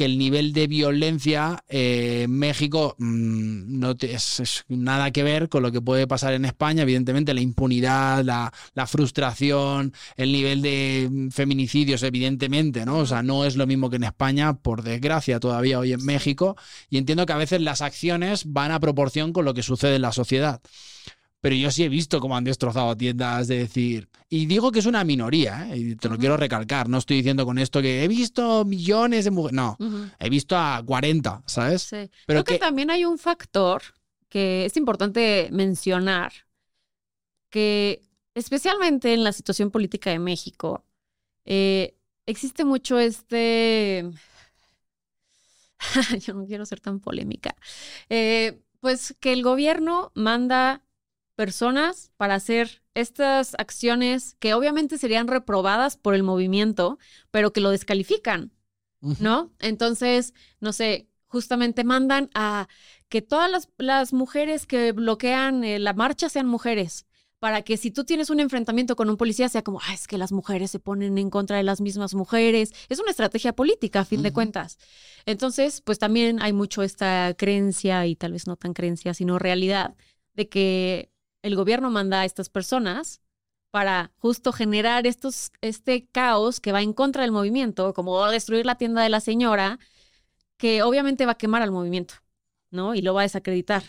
que el nivel de violencia eh, en México mm, no es, nada que ver con lo que puede pasar en España. Evidentemente, la impunidad, la, frustración, el nivel de mm, feminicidios, evidentemente, ¿no? O sea, no es lo mismo que en España, por desgracia, todavía hoy en México. Y entiendo que a veces las acciones van a proporción con lo que sucede en la sociedad pero yo sí he visto cómo han destrozado tiendas de decir, y digo que es una minoría, ¿eh? y te lo quiero recalcar, no estoy diciendo con esto que he visto millones de mujeres, no, he visto a 40, ¿sabes? Sí. Pero Creo que... también hay un factor que es importante mencionar, que especialmente en la situación política de México, eh, existe mucho este... yo no quiero ser tan polémica. Eh, pues que el gobierno manda personas para hacer estas acciones que obviamente serían reprobadas por el movimiento, pero que lo descalifican, ¿no? Entonces, no sé, justamente mandan a que todas las, mujeres que bloquean eh, la marcha sean mujeres, para que si tú tienes un enfrentamiento con un policía sea como, ah, es que las mujeres se ponen en contra de las mismas mujeres. Es una estrategia política, a fin de cuentas. Entonces, pues también hay mucho esta creencia, y tal vez no tan creencia, sino realidad, de que el gobierno manda a estas personas para justo generar estos, este caos que va en contra del movimiento, como destruir la tienda de la señora, que obviamente va a quemar al movimiento, ¿no? Y lo va a desacreditar.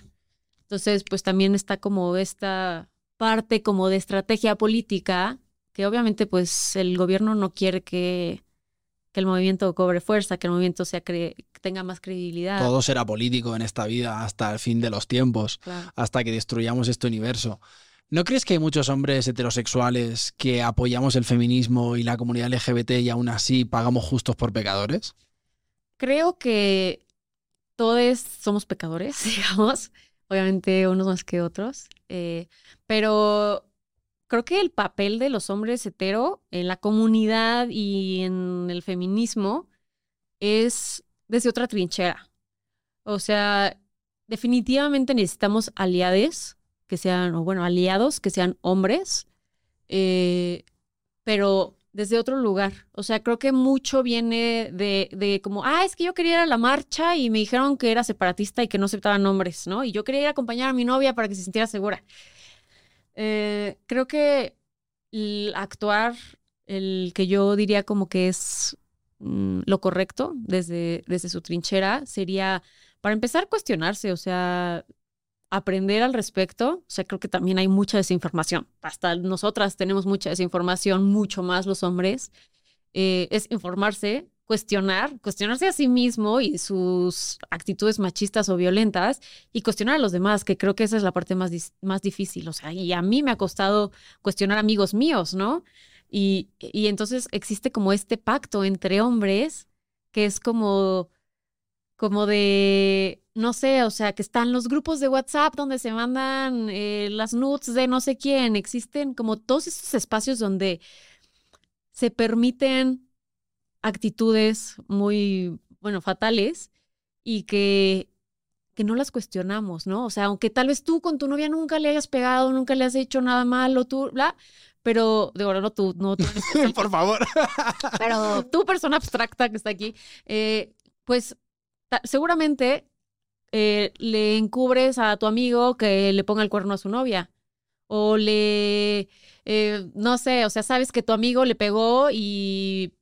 Entonces, pues también está como esta parte como de estrategia política, que obviamente pues el gobierno no quiere que que el movimiento cobre fuerza, que el movimiento sea tenga más credibilidad. Todo será político en esta vida hasta el fin de los tiempos, hasta que destruyamos este universo. ¿No crees que hay muchos hombres heterosexuales que apoyamos el feminismo y la comunidad LGBT y aún así pagamos justos por pecadores? Creo que todos somos pecadores, digamos, obviamente unos más que otros, eh, pero creo que el papel de los hombres hetero en la comunidad y en el feminismo es desde otra trinchera. O sea, definitivamente necesitamos aliades que sean, o bueno, aliados que sean hombres, eh, pero desde otro lugar. O sea, creo que mucho viene de, de, como, ah, es que yo quería ir a la marcha y me dijeron que era separatista y que no aceptaban hombres, ¿no? Y yo quería ir a acompañar a mi novia para que se sintiera segura. Eh, creo que el actuar, el que yo diría como que es mm, lo correcto desde, desde su trinchera, sería, para empezar, cuestionarse, o sea, aprender al respecto. O sea, creo que también hay mucha desinformación. Hasta nosotras tenemos mucha desinformación, mucho más los hombres. Eh, es informarse, cuestionar, cuestionarse a sí mismo y sus actitudes machistas o violentas y cuestionar a los demás, que creo que esa es la parte más, más difícil. O sea, y a mí me ha costado cuestionar amigos míos, ¿no? Y, y entonces existe como este pacto entre hombres que es como, como de, no sé, o sea, que están los grupos de WhatsApp donde se mandan eh, las nudes de no sé quién, existen como todos estos espacios donde se permiten actitudes muy, bueno, fatales y que, que no las cuestionamos, ¿no? O sea, aunque tal vez tú con tu novia nunca le hayas pegado, nunca le has hecho nada malo, tú, bla, pero de verdad no tú, no tú. Por favor. pero tú, persona abstracta que está aquí, eh, pues seguramente eh, le encubres a tu amigo que le ponga el cuerno a su novia o le, eh, no sé, o sea, sabes que tu amigo le pegó y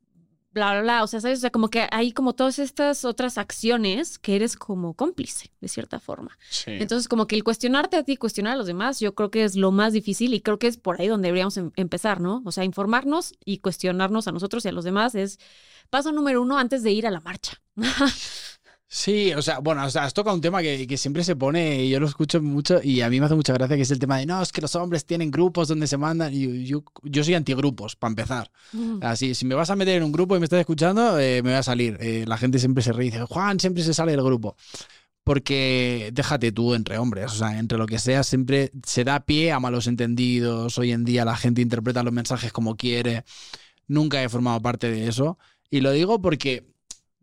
bla, bla, bla. O sea, ¿sabes? O sea, como que hay como todas estas otras acciones que eres como cómplice, de cierta forma. Entonces, como que el cuestionarte a ti, cuestionar a los demás, yo creo que es lo más difícil y creo que es por ahí donde deberíamos em, empezar, ¿no? O sea, informarnos y cuestionarnos a nosotros y a los demás es paso número uno antes de ir a la marcha. Sí, o sea, bueno, o sea, has tocado un tema que, que, siempre se pone, y yo lo escucho mucho, y a mí me hace mucha gracia, que es el tema de, no, es que los hombres tienen grupos donde se mandan, y yo, yo soy antigrupos, para empezar. Así, si me vas a meter en un grupo y me estás escuchando, eh, me voy a salir. Eh, la gente siempre se ríe dice, Juan, siempre se sale del grupo. Porque déjate tú entre hombres, o sea, entre lo que sea, siempre se da pie a malos entendidos. Hoy en día la gente interpreta los mensajes como quiere. Nunca he formado parte de eso. Y lo digo porque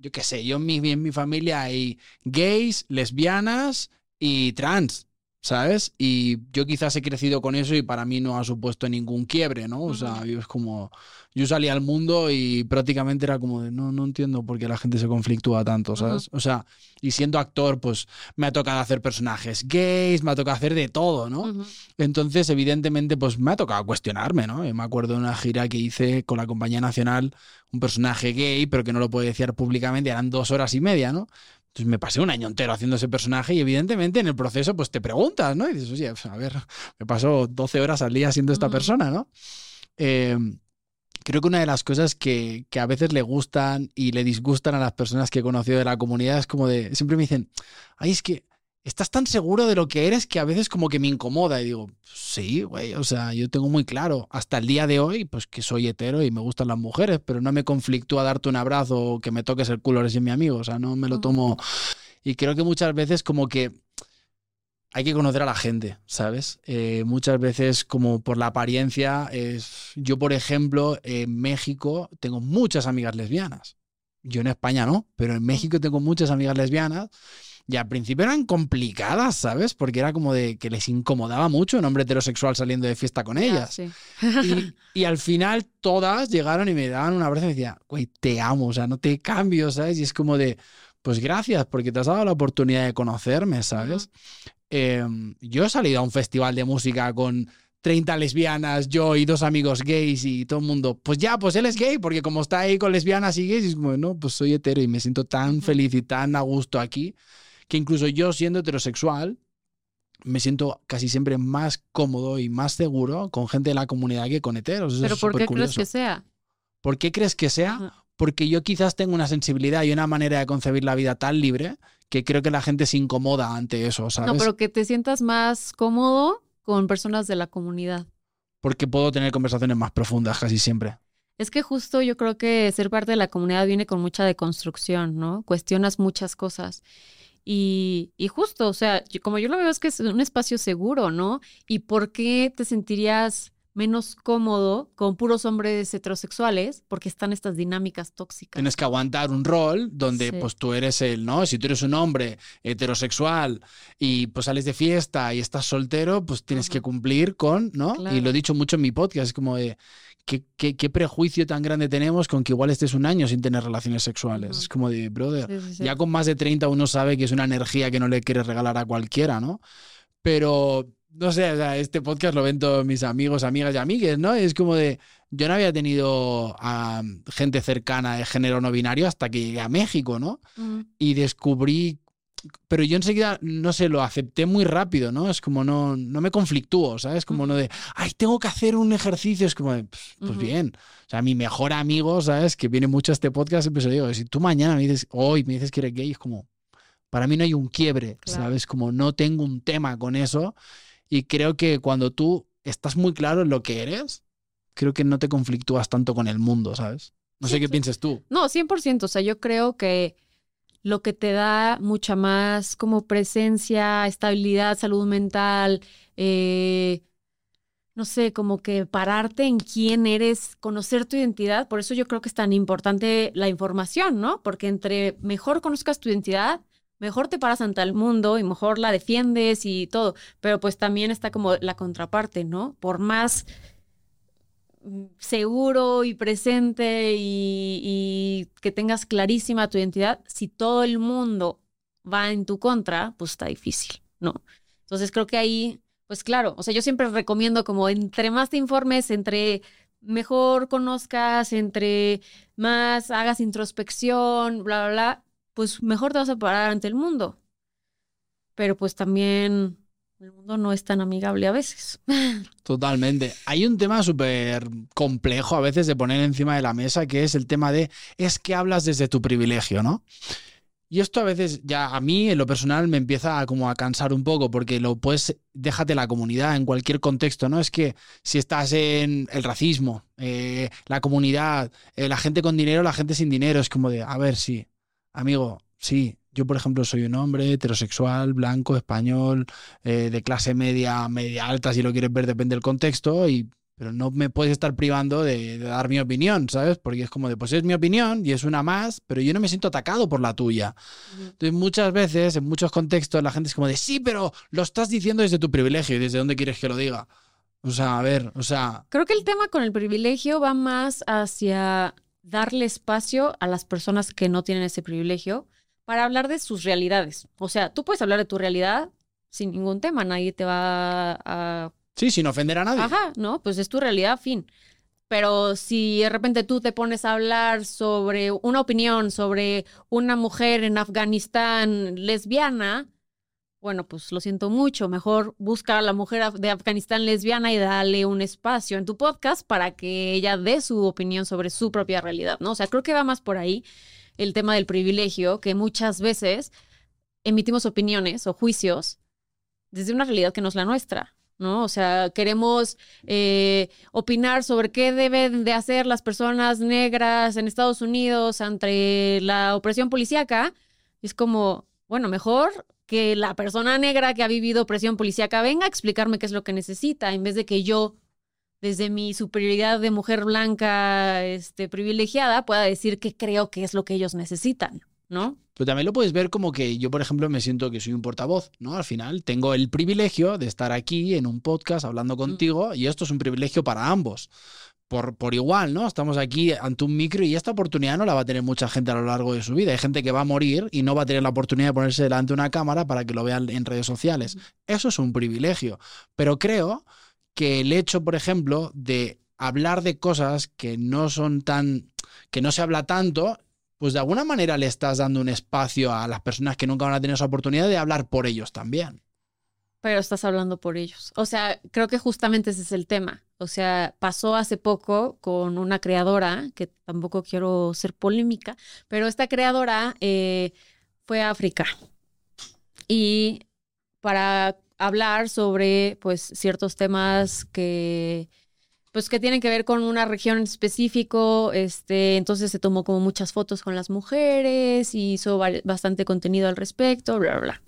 yo qué sé, yo en mi, en mi familia hay gays, lesbianas y trans, ¿sabes? Y yo quizás he crecido con eso y para mí no ha supuesto ningún quiebre, ¿no? O sea, yo es como, yo salí al mundo y prácticamente era como de, no, no entiendo por qué la gente se conflictúa tanto, ¿sabes? O sea, y siendo actor, pues me ha tocado hacer personajes gays, me ha tocado hacer de todo, ¿no? Entonces, evidentemente, pues me ha tocado cuestionarme, ¿no? Y me acuerdo de una gira que hice con la Compañía Nacional, un personaje gay, pero que no lo puedo decir públicamente, eran dos horas y media, ¿no? Entonces me pasé un año entero haciendo ese personaje y evidentemente en el proceso pues te preguntas, ¿no? Y dices, oye, pues, a ver, me paso 12 horas al día siendo esta persona, ¿no? Eh, creo que una de las cosas que, que, a veces le gustan y le disgustan a las personas que he conocido de la comunidad es como de, siempre me dicen, ay, es que estás tan seguro de lo que eres que a veces como que me incomoda y digo, sí, güey, o sea, yo tengo muy claro hasta el día de hoy, pues que soy hetero y me gustan las mujeres, pero no me conflictúa darte un abrazo o que me toques el culo, eres mi amigo, o sea, no me lo tomo... Y creo que muchas veces como que hay que conocer a la gente, ¿sabes? Eh, muchas veces, como por la apariencia, es... yo, por ejemplo, en México tengo muchas amigas lesbianas. Yo en España no, pero en México tengo muchas amigas lesbianas. Y al principio eran complicadas, ¿sabes? Porque era como de que les incomodaba mucho un hombre heterosexual saliendo de fiesta con ellas. y, y, al final todas llegaron y me daban un abrazo y me decían, güey, te amo, o sea, no te cambio, ¿sabes? Y es como de, pues gracias, porque te has dado la oportunidad de conocerme, ¿sabes? Em, yo he salido a un festival de música con 30 lesbianas, yo y dos amigos gays y todo el mundo, pues ya, pues él es gay, porque como está ahí con lesbianas y gays, es como, no, pues soy hetero y me siento tan feliz y tan a gusto aquí, que incluso yo siendo heterosexual, me siento casi siempre más cómodo y más seguro con gente de la comunidad que con heteros. ¿Pero por qué crees que sea? ¿Por qué crees que sea? Porque yo quizás tengo una sensibilidad y una manera de concebir la vida tan libre que creo que la gente se incomoda ante eso, ¿sabes? No, pero que te sientas más cómodo con personas de la comunidad. Porque puedo tener conversaciones más profundas casi siempre. Es que justo yo creo que ser parte de la comunidad viene con mucha deconstrucción, ¿no? Cuestionas muchas cosas. Y, y, justo, o sea, como yo lo veo es que es un espacio seguro, ¿no? ¿Y por qué te sentirías menos cómodo con puros hombres heterosexuales porque están estas dinámicas tóxicas. Tienes que aguantar un rol donde pues tú eres el, ¿no? Si tú eres un hombre heterosexual y pues sales de fiesta y estás soltero, pues tienes que cumplir con, ¿no? Y lo he dicho mucho en mi podcast, es como de, ¿qué, qué, prejuicio tan grande tenemos con que igual estés un año sin tener relaciones sexuales? Es como de, brother, ya con más de 30 uno sabe que es una energía que no le quieres regalar a cualquiera, ¿no? Pero no sé, o sea, este podcast lo ven todos mis amigos, amigas y amigues, ¿no? Es como de, yo no había tenido a gente cercana de género no binario hasta que llegué a México, ¿no? Y descubrí pero yo enseguida, no sé, lo acepté muy rápido, ¿no? Es como no, no me conflictúo, ¿sabes? Como no de, ay, tengo que hacer un ejercicio, es como, de, pues, bien. O sea, mi mejor amigo, ¿sabes? Que viene mucho a este podcast, siempre se lo digo, si tú mañana me dices, hoy me dices que eres gay, es como, para mí no hay un quiebre, ¿sabes? Como no tengo un tema con eso. Y creo que cuando tú estás muy claro en lo que eres, creo que no te conflictúas tanto con el mundo, ¿sabes? No sé qué piensas tú. No, 100%. O sea, yo creo que lo que te da mucha más como presencia, estabilidad, salud mental, eh, no sé, como que pararte en quién eres, conocer tu identidad. Por eso yo creo que es tan importante la información, ¿no? Porque entre mejor conozcas tu identidad, mejor te paras ante el mundo y mejor la defiendes y todo. Pero pues también está como la contraparte, ¿no? Por más seguro y presente y, que tengas clarísima tu identidad, si todo el mundo va en tu contra, pues está difícil, ¿no? Entonces creo que ahí, pues claro, o sea, yo siempre recomiendo como entre más te informes, entre mejor conozcas, entre más hagas introspección, bla, bla, bla, pues mejor te vas a parar ante el mundo. Pero pues también el mundo no es tan amigable a veces. Totalmente. Hay un tema súper complejo a veces de poner encima de la mesa, que es el tema de, es que hablas desde tu privilegio, ¿no? Y esto a veces ya a mí en lo personal me empieza a, como a cansar un poco porque lo puedes, déjate la comunidad en cualquier contexto, ¿no? Es que si estás en el racismo, eh, la comunidad, eh, la gente con dinero, la gente sin dinero, es como de, a ver, sí, amigo, sí, yo, por ejemplo, soy un hombre heterosexual, blanco, español, eh, de clase media, media alta, si lo quieres ver, depende del contexto, y, pero no me puedes estar privando de, dar mi opinión, ¿sabes? Porque es como de, pues es mi opinión y es una más, pero yo no me siento atacado por la tuya. Entonces, muchas veces, en muchos contextos, la gente es como de, sí, pero lo estás diciendo desde tu privilegio y desde dónde quieres que lo diga. O sea, a ver, o sea... Creo que el tema con el privilegio va más hacia darle espacio a las personas que no tienen ese privilegio para hablar de sus realidades. O sea, tú puedes hablar de tu realidad sin ningún tema, nadie te va a... Sí, sin ofender a nadie. Ajá, no, pues es tu realidad, fin. Pero si de repente tú te pones a hablar sobre una opinión sobre una mujer en Afganistán lesbiana, bueno, pues lo siento mucho, mejor busca a la mujer de Afganistán lesbiana y dale un espacio en tu podcast para que ella dé su opinión sobre su propia realidad, ¿no? O sea, creo que va más por ahí el tema del privilegio, que muchas veces emitimos opiniones o juicios desde una realidad que no es la nuestra. ¿no? O sea, queremos eh, opinar sobre qué deben de hacer las personas negras en Estados Unidos ante la opresión policíaca. Es como, bueno, mejor que la persona negra que ha vivido opresión policíaca venga a explicarme qué es lo que necesita, en vez de que yo desde mi superioridad de mujer blanca este, privilegiada, pueda decir que creo que es lo que ellos necesitan, ¿no? Pero también lo puedes ver como que yo, por ejemplo, me siento que soy un portavoz, ¿no? Al final tengo el privilegio de estar aquí en un podcast hablando mm. contigo y esto es un privilegio para ambos. Por, por, igual, ¿no? Estamos aquí ante un micro y esta oportunidad no la va a tener mucha gente a lo largo de su vida. Hay gente que va a morir y no va a tener la oportunidad de ponerse delante de una cámara para que lo vean en redes sociales. Eso es un privilegio. Pero creo que el hecho, por ejemplo, de hablar de cosas que no son tan, que no se habla tanto, pues de alguna manera le estás dando un espacio a las personas que nunca van a tener esa oportunidad de hablar por ellos también. Pero estás hablando por ellos. O sea, creo que justamente ese es el tema. O sea, pasó hace poco con una creadora, que tampoco quiero ser polémica, pero esta creadora eh, fue a África. Y para hablar sobre pues ciertos temas que pues que tienen que ver con una región en específico, este, entonces se tomó como muchas fotos con las mujeres y hizo bastante contenido al respecto, bla, bla, bla.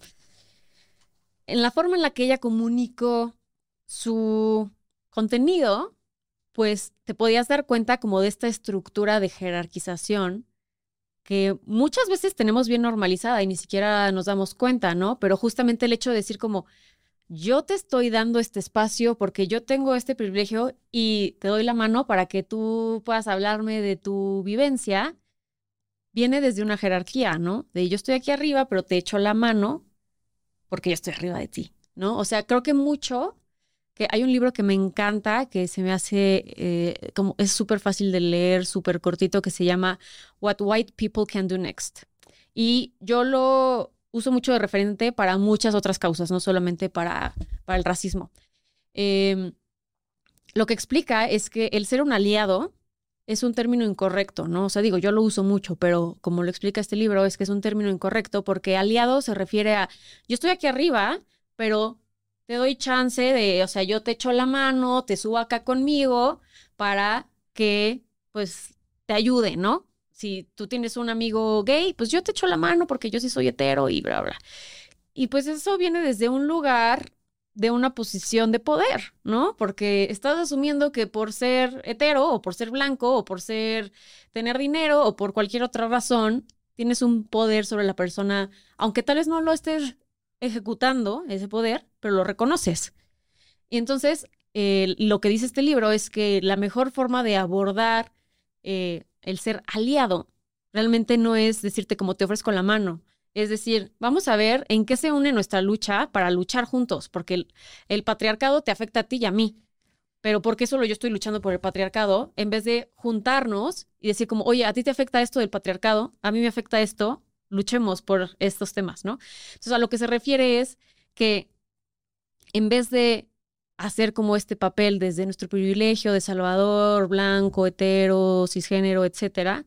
En la forma en la que ella comunicó su contenido, pues te podías dar cuenta como de esta estructura de jerarquización que muchas veces tenemos bien normalizada y ni siquiera nos damos cuenta, ¿no? Pero justamente el hecho de decir como, yo te estoy dando este espacio porque yo tengo este privilegio y te doy la mano para que tú puedas hablarme de tu vivencia, viene desde una jerarquía, ¿no? De yo estoy aquí arriba, pero te echo la mano porque yo estoy arriba de ti, ¿no? O sea, creo que mucho, que hay un libro que me encanta, que se me hace, eh, como es súper fácil de leer, súper cortito, que se llama What White People Can Do Next. Y yo lo uso mucho de referente para muchas otras causas, no solamente para, para el racismo. Em, lo que explica es que el ser un aliado es un término incorrecto, ¿no? O sea, digo, yo lo uso mucho, pero como lo explica este libro, es que es un término incorrecto porque aliado se refiere a, yo estoy aquí arriba, pero te doy chance de, o sea, yo te echo la mano, te subo acá conmigo para que, pues, te ayude, ¿no? Si tú tienes un amigo gay, pues yo te echo la mano porque yo sí soy hetero y bla, bla. Y pues eso viene desde un lugar de una posición de poder, ¿no? Porque estás asumiendo que por ser hetero o por ser blanco o por ser tener dinero o por cualquier otra razón, tienes un poder sobre la persona, aunque tal vez no lo estés ejecutando ese poder, pero lo reconoces. Y entonces, lo que dice este libro es que la mejor forma de abordar eh, el ser aliado realmente no es decirte como te ofrezco la mano, es decir, vamos a ver en qué se une nuestra lucha para luchar juntos, porque el, patriarcado te afecta a ti y a mí. Pero ¿por qué solo yo estoy luchando por el patriarcado? En vez de juntarnos y decir como, oye, a ti te afecta esto del patriarcado, a mí me afecta esto, luchemos por estos temas, ¿no? Entonces, a lo que se refiere es que en vez de hacer como este papel desde nuestro privilegio de salvador, blanco, hetero, cisgénero, etcétera,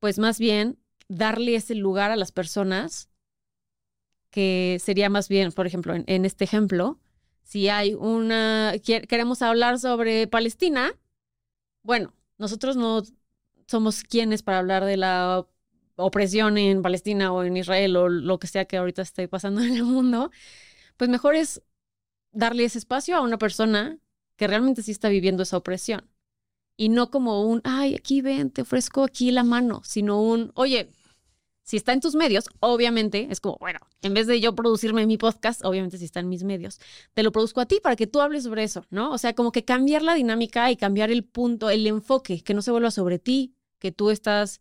pues más bien darle ese lugar a las personas, que sería más bien, por ejemplo, en, este ejemplo, si hay una, queremos hablar sobre Palestina, bueno, nosotros no somos quienes para hablar de la opresión en Palestina o en Israel o lo que sea que ahorita esté pasando en el mundo, pues mejor es darle ese espacio a una persona que realmente sí está viviendo esa opresión. Y no como un, ay, aquí ven, te ofrezco aquí la mano, sino un, oye, si está en tus medios, obviamente es como, bueno, en vez de yo producirme mi podcast, obviamente si está en mis medios, te lo produzco a ti para que tú hables sobre eso, ¿no? O sea, como que cambiar la dinámica y cambiar el punto, el enfoque, que no se vuelva sobre ti, que tú estás,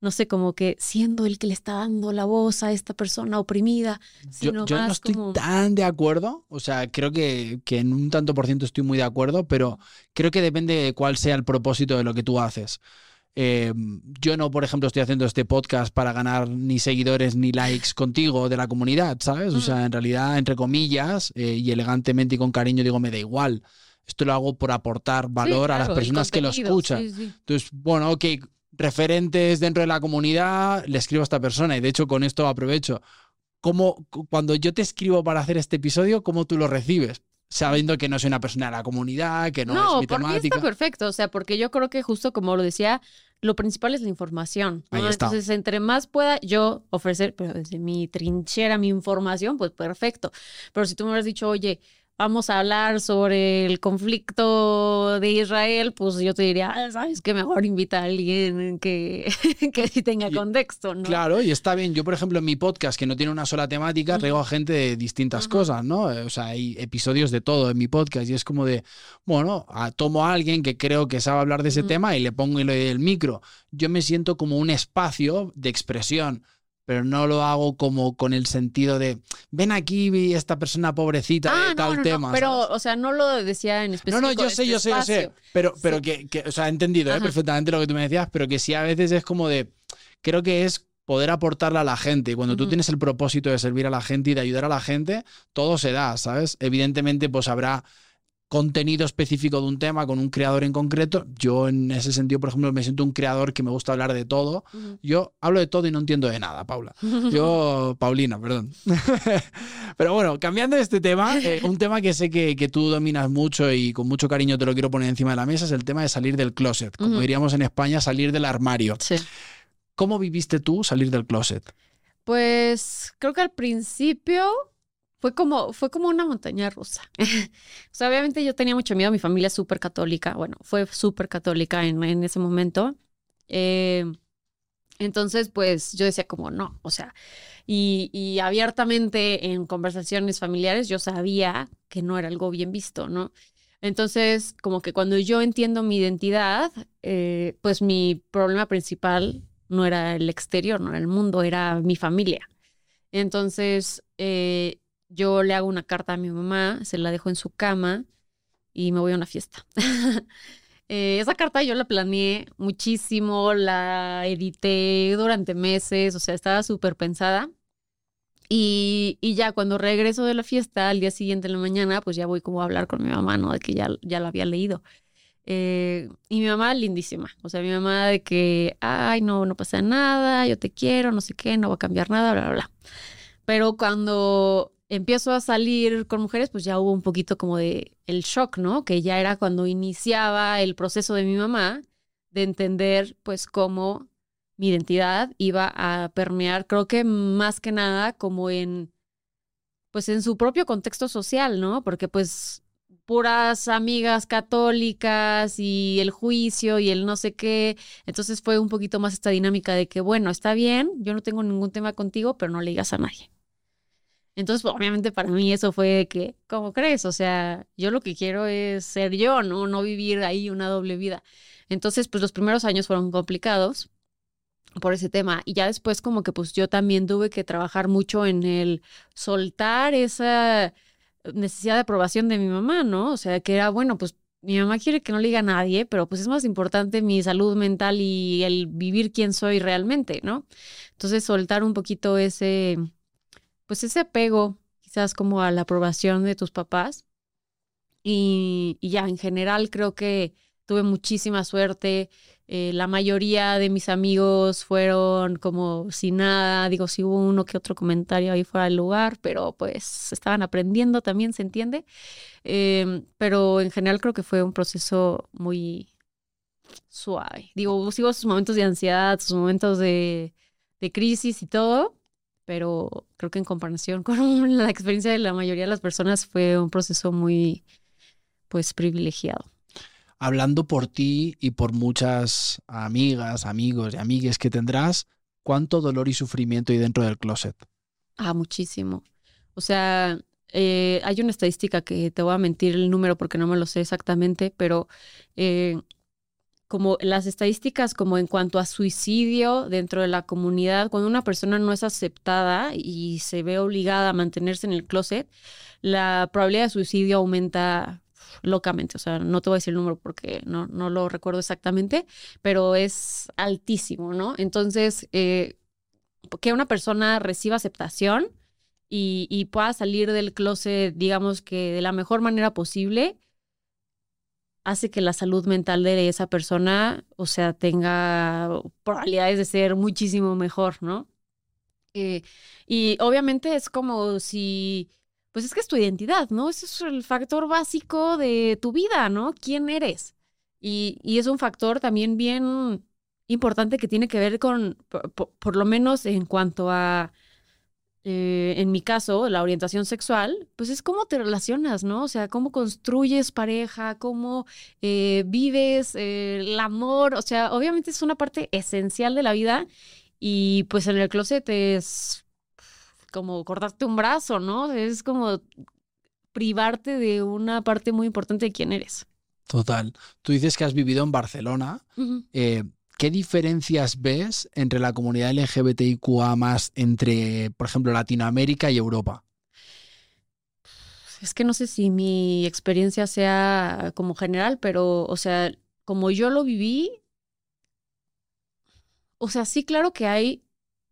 no sé, como que siendo el que le está dando la voz a esta persona oprimida. Sino yo, no estoy tan de acuerdo, o sea, creo que, que en un tanto por ciento estoy muy de acuerdo, pero creo que depende de cuál sea el propósito de lo que tú haces. Eh, yo no, por ejemplo, estoy haciendo este podcast para ganar ni seguidores ni likes contigo de la comunidad, ¿sabes? O sea, en realidad, entre comillas, eh, y elegantemente y con cariño digo, me da igual. Esto lo hago por aportar valor a las personas que lo escuchan. Entonces, bueno, ok, referentes dentro de la comunidad, le escribo a esta persona y de hecho con esto aprovecho. ¿Cómo, cuando yo te escribo para hacer este episodio, ¿cómo tú lo recibes? sabiendo que no soy una persona de la comunidad, que no, es mi temática. No, está perfecto, o sea, porque yo creo que justo como lo decía, lo principal es la información. Entonces, entre más pueda yo ofrecer, pero desde mi trinchera, mi información, pues perfecto. Pero si tú me hubieras dicho, oye, vamos a hablar sobre el conflicto de Israel, pues yo te diría, ah, sabes que mejor invita a alguien que, que sí tenga contexto, ¿no? Claro, y está bien. Yo, por ejemplo, en mi podcast, que no tiene una sola temática, traigo a gente de distintas cosas, ¿no? O sea, hay episodios de todo en mi podcast y es como de, bueno, tomo a alguien que creo que sabe hablar de ese tema y le pongo el micro. Yo me siento como un espacio de expresión pero no lo hago como con el sentido de ven aquí esta persona pobrecita de ah, tal tema. pero, o sea, no lo decía en específico. No, no, yo sé, yo sé, yo sé. Pero, pero que, o sea, he entendido ¿eh? perfectamente lo que tú me decías, pero que sí a veces es como de. Creo que es poder aportarle a la gente. Y cuando tú tienes el propósito de servir a la gente y de ayudar a la gente, todo se da, ¿sabes? Evidentemente, pues habrá contenido específico de un tema con un creador en concreto. Yo en ese sentido, por ejemplo, me siento un creador que me gusta hablar de todo. Yo hablo de todo y no entiendo de nada, Paula. Yo, Paulina, perdón. Pero bueno, cambiando de este tema, eh, un tema que sé que, tú dominas mucho y con mucho cariño te lo quiero poner encima de la mesa es el tema de salir del closet. Como diríamos en España, salir del armario. Sí. ¿Cómo viviste tú salir del closet? Pues creo que al principio fue como, fue como una montaña rusa. o sea, obviamente yo tenía mucho miedo, mi familia es súper católica, bueno, fue súper católica en, en, ese momento. Eh, entonces, pues yo decía como, no, o sea, y, y, abiertamente en conversaciones familiares yo sabía que no era algo bien visto, ¿no? Entonces, como que cuando yo entiendo mi identidad, eh, pues mi problema principal no era el exterior, no era el mundo, era mi familia. Entonces, eh, yo le hago una carta a mi mamá, se la dejo en su cama y me voy a una fiesta. Eh, esa carta yo la planeé muchísimo, la edité durante meses, o sea, estaba súper pensada. Y, y, ya cuando regreso de la fiesta, al día siguiente en la mañana, pues ya voy como a hablar con mi mamá, ¿no? De que ya, ya lo había leído. Eh, y mi mamá lindísima, o sea, mi mamá de que, ay, no, no pasa nada, yo te quiero, no sé qué, no va a cambiar nada, bla, bla, bla. Pero cuando empiezo a salir con mujeres, pues ya hubo un poquito como de el shock, ¿no? Que ya era cuando iniciaba el proceso de mi mamá de entender, pues, cómo mi identidad iba a permear, creo que más que nada como en, pues, en su propio contexto social, ¿no? Porque, pues, puras amigas católicas y el juicio y el no sé qué. Entonces fue un poquito más esta dinámica de que, bueno, está bien, yo no tengo ningún tema contigo, pero no le digas a nadie. Entonces, pues, obviamente para mí eso fue que, ¿cómo crees? O sea, yo lo que quiero es ser yo, ¿no? No vivir ahí una doble vida. Entonces, pues los primeros años fueron complicados por ese tema. Y ya después como que pues yo también tuve que trabajar mucho en el soltar esa necesidad de aprobación de mi mamá, ¿no? O sea, que era, bueno, pues mi mamá quiere que no le diga a nadie, pero pues es más importante mi salud mental y el vivir quién soy realmente, ¿no? Entonces, soltar un poquito ese, pues ese apego, quizás como a la aprobación de tus papás. Y, ya, en general creo que tuve muchísima suerte eh, la mayoría de mis amigos fueron como sin nada, digo, si hubo uno que otro comentario ahí fuera del lugar, pero pues estaban aprendiendo también, se entiende. Em, pero en general creo que fue un proceso muy suave. Digo, sigo sus momentos de ansiedad, sus momentos de, de crisis y todo, pero creo que en comparación con la experiencia de la mayoría de las personas fue un proceso muy, pues, privilegiado hablando por ti y por muchas amigas, amigos y amigues que tendrás, ¿cuánto dolor y sufrimiento hay dentro del closet? Ah, muchísimo. O sea, eh, hay una estadística que te voy a mentir el número porque no me lo sé exactamente, pero eh, como las estadísticas como en cuanto a suicidio dentro de la comunidad, cuando una persona no es aceptada y se ve obligada a mantenerse en el closet, la probabilidad de suicidio aumenta locamente, o sea, no te voy a decir el número porque no, no lo recuerdo exactamente, pero es altísimo, ¿no? Entonces, eh, que una persona reciba aceptación y, y, pueda salir del closet, digamos que de la mejor manera posible, hace que la salud mental de esa persona, o sea, tenga probabilidades de ser muchísimo mejor, ¿no? Eh, y obviamente es como si pues es que es tu identidad, ¿no? Ese es el factor básico de tu vida, ¿no? ¿Quién eres? Y, y es un factor también bien importante que tiene que ver con, por, lo menos en cuanto a, eh, en mi caso, la orientación sexual, pues es cómo te relacionas, ¿no? O sea, cómo construyes pareja, cómo eh, vives eh, el amor, o sea, obviamente es una parte esencial de la vida y pues en el closet es como cortarte un brazo, ¿no? Es como privarte de una parte muy importante de quién eres. Total. Tú dices que has vivido en Barcelona. Eh, ¿Qué diferencias ves entre la comunidad LGBTIQA más entre, por ejemplo, Latinoamérica y Europa? Es que no sé si mi experiencia sea como general, pero, o sea, como yo lo viví, o sea, sí, claro que hay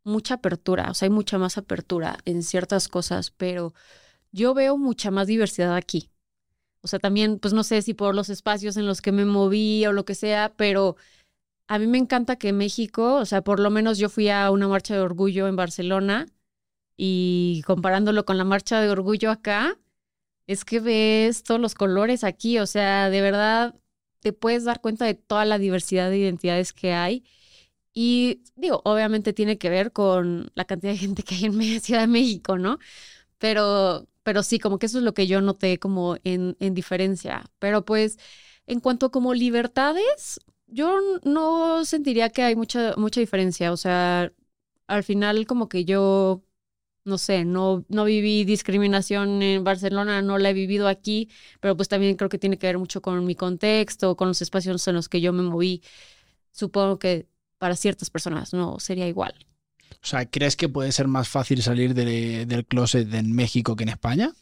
mucha apertura, o sea, hay mucha más apertura en ciertas cosas, pero yo veo mucha más diversidad aquí. O sea, también, pues no sé si por los espacios en los que me moví o lo que sea, pero a mí me encanta que México, o sea, por lo menos yo fui a una marcha de orgullo en Barcelona y comparándolo con la marcha de orgullo acá, es que ves todos los colores aquí, o sea, de verdad te puedes dar cuenta de toda la diversidad de identidades que hay y digo, obviamente tiene que ver con la cantidad de gente que hay en Ciudad de México, ¿no? Pero, pero sí, como que eso es lo que yo noté como en, en diferencia. Pero pues, en cuanto a como libertades, yo no sentiría que hay mucha, mucha diferencia. O sea, al final como que yo, no sé, no, no viví discriminación en Barcelona, no la he vivido aquí, pero pues también creo que tiene que ver mucho con mi contexto, con los espacios en los que yo me moví. Supongo que para ciertas personas no sería igual. O sea, ¿crees que puede ser más fácil salir del closet en México que en España?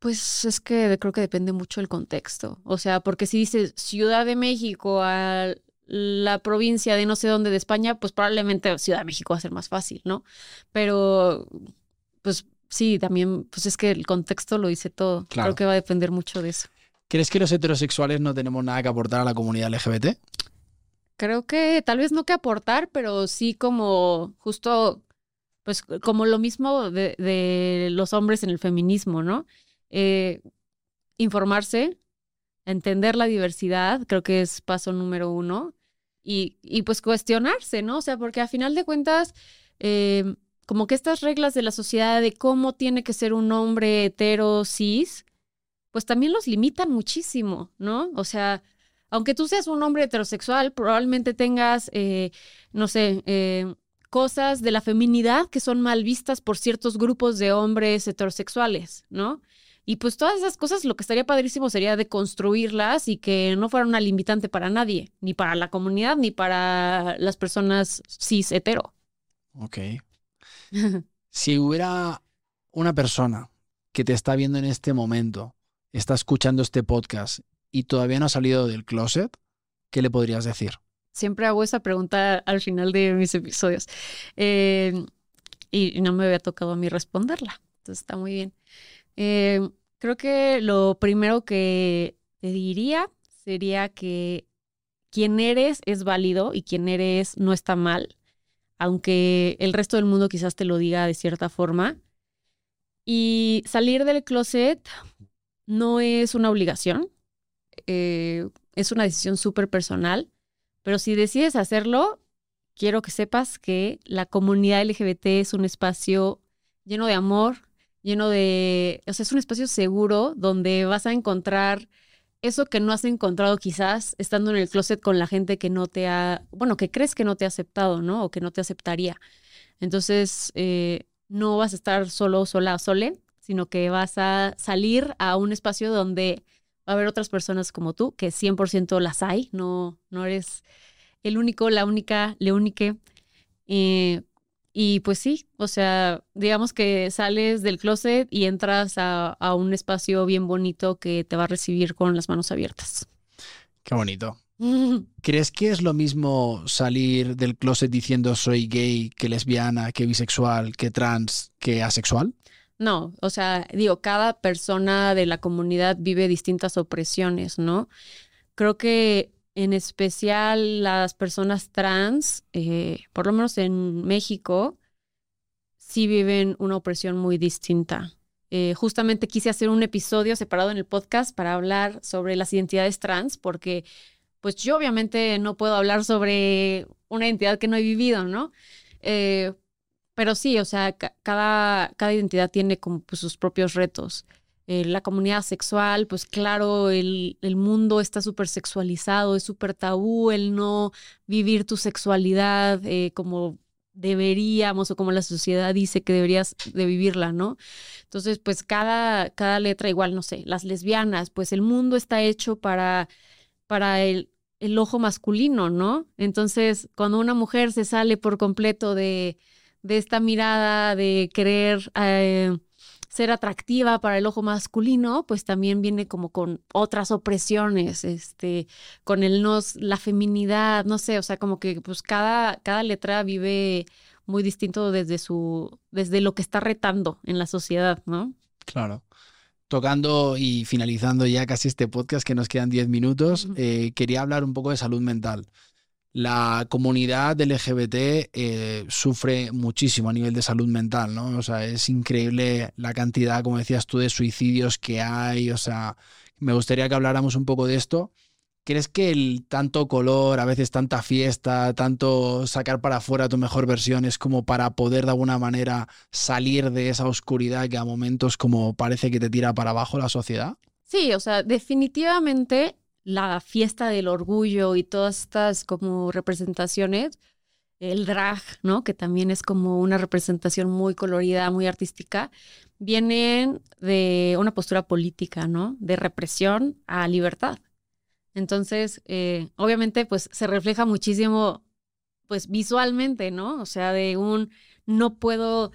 Pues es que creo que depende mucho del contexto. O sea, porque si dices Ciudad de México a la provincia de no sé dónde de España, pues probablemente Ciudad de México va a ser más fácil, ¿no? Pero, pues sí, también, pues es que el contexto lo dice todo. Creo que va a depender mucho de eso. ¿Crees que los heterosexuales no tenemos nada que aportar a la comunidad LGBT? Creo que tal vez no que aportar, pero sí como justo, pues como lo mismo de, los hombres en el feminismo, ¿no? Eh, informarse, entender la diversidad, creo que es paso número uno, y, y pues cuestionarse, ¿no? O sea, porque a final de cuentas, eh, como que estas reglas de la sociedad de cómo tiene que ser un hombre hetero cis, pues también los limitan muchísimo, ¿no? O sea, aunque tú seas un hombre heterosexual, probablemente tengas, eh, no sé, eh, cosas de la feminidad que son mal vistas por ciertos grupos de hombres heterosexuales, ¿no? Y pues todas esas cosas lo que estaría padrísimo sería de construirlas y que no fuera una limitante para nadie, ni para la comunidad, ni para las personas cis hetero. Ok. si hubiera una persona que te está viendo en este momento, está escuchando este podcast y todavía no ha salido del closet, ¿qué le podrías decir? Siempre hago esa pregunta al final de mis episodios. Eh, y no me había tocado a mí responderla. Entonces está muy bien. Eh, creo que lo primero que te diría sería que quien eres es válido y quien eres no está mal, aunque el resto del mundo quizás te lo diga de cierta forma. Y salir del closet no es una obligación, eh, es una decisión súper personal, pero si decides hacerlo, quiero que sepas que la comunidad LGBT es un espacio lleno de amor, lleno de, o sea, es un espacio seguro donde vas a encontrar eso que no has encontrado quizás estando en el closet con la gente que no te ha, bueno, que crees que no te ha aceptado, ¿no? O que no te aceptaría. Entonces, eh, no vas a estar solo, sola sole, sino que vas a salir a un espacio donde va a haber otras personas como tú, que 100% las hay, no, no eres el único, la única, le único. Eh, y pues sí, o sea, digamos que sales del closet y entras a, a, un espacio bien bonito que te va a recibir con las manos abiertas. Qué bonito. ¿Crees que es lo mismo salir del closet diciendo soy gay, que lesbiana, que bisexual, que trans, que asexual? No, o sea, digo, cada persona de la comunidad vive distintas opresiones, ¿no? Creo que en especial las personas trans, eh, por lo menos en México, sí viven una opresión muy distinta. Eh, justamente quise hacer un episodio separado en el podcast para hablar sobre las identidades trans, porque pues yo obviamente no puedo hablar sobre una identidad que no he vivido, ¿no? Eh, pero sí, o sea, cada, cada identidad tiene como pues, sus propios retos. Eh, la comunidad sexual, pues claro, el, el mundo está súper sexualizado, es súper tabú el no vivir tu sexualidad eh, como deberíamos o como la sociedad dice que deberías de vivirla, ¿no? Entonces, pues cada, cada letra igual, no sé, las lesbianas, pues el mundo está hecho para, para el, el ojo masculino, ¿no? Entonces, cuando una mujer se sale por completo de, de esta mirada de querer eh, ser atractiva para el ojo masculino, pues también viene como con otras opresiones, este, con el no, la feminidad, no sé, o sea, como que pues cada, cada letra vive muy distinto desde su, desde lo que está retando en la sociedad, ¿no? Claro. Tocando y finalizando ya casi este podcast, que nos quedan 10 minutos, eh, quería hablar un poco de salud mental. La comunidad LGBT eh, sufre muchísimo a nivel de salud mental, ¿no? O sea, es increíble la cantidad, como decías tú, de suicidios que hay. O sea, me gustaría que habláramos un poco de esto. ¿Crees que el tanto color, a veces tanta fiesta, tanto sacar para afuera tu mejor versión es como para poder de alguna manera salir de esa oscuridad que a momentos como parece que te tira para abajo la sociedad? Sí, o sea, definitivamente la fiesta del orgullo y todas estas como representaciones, el drag, ¿no? Que también es como una representación muy colorida, muy artística, vienen de una postura política, ¿no? De represión a libertad. Entonces, eh, obviamente, pues se refleja muchísimo, pues visualmente, ¿no? O sea, de un no puedo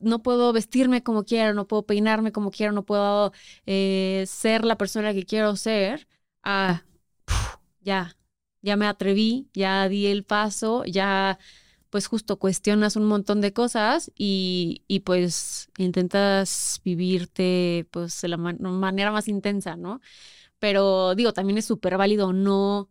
no puedo vestirme como quiero, no puedo peinarme como quiero, no puedo eh, ser la persona que quiero ser, ah, ya, ya me atreví, ya di el paso, ya pues justo cuestionas un montón de cosas y, y pues intentas vivirte pues de la manera más intensa, ¿no? Pero digo, también es súper válido no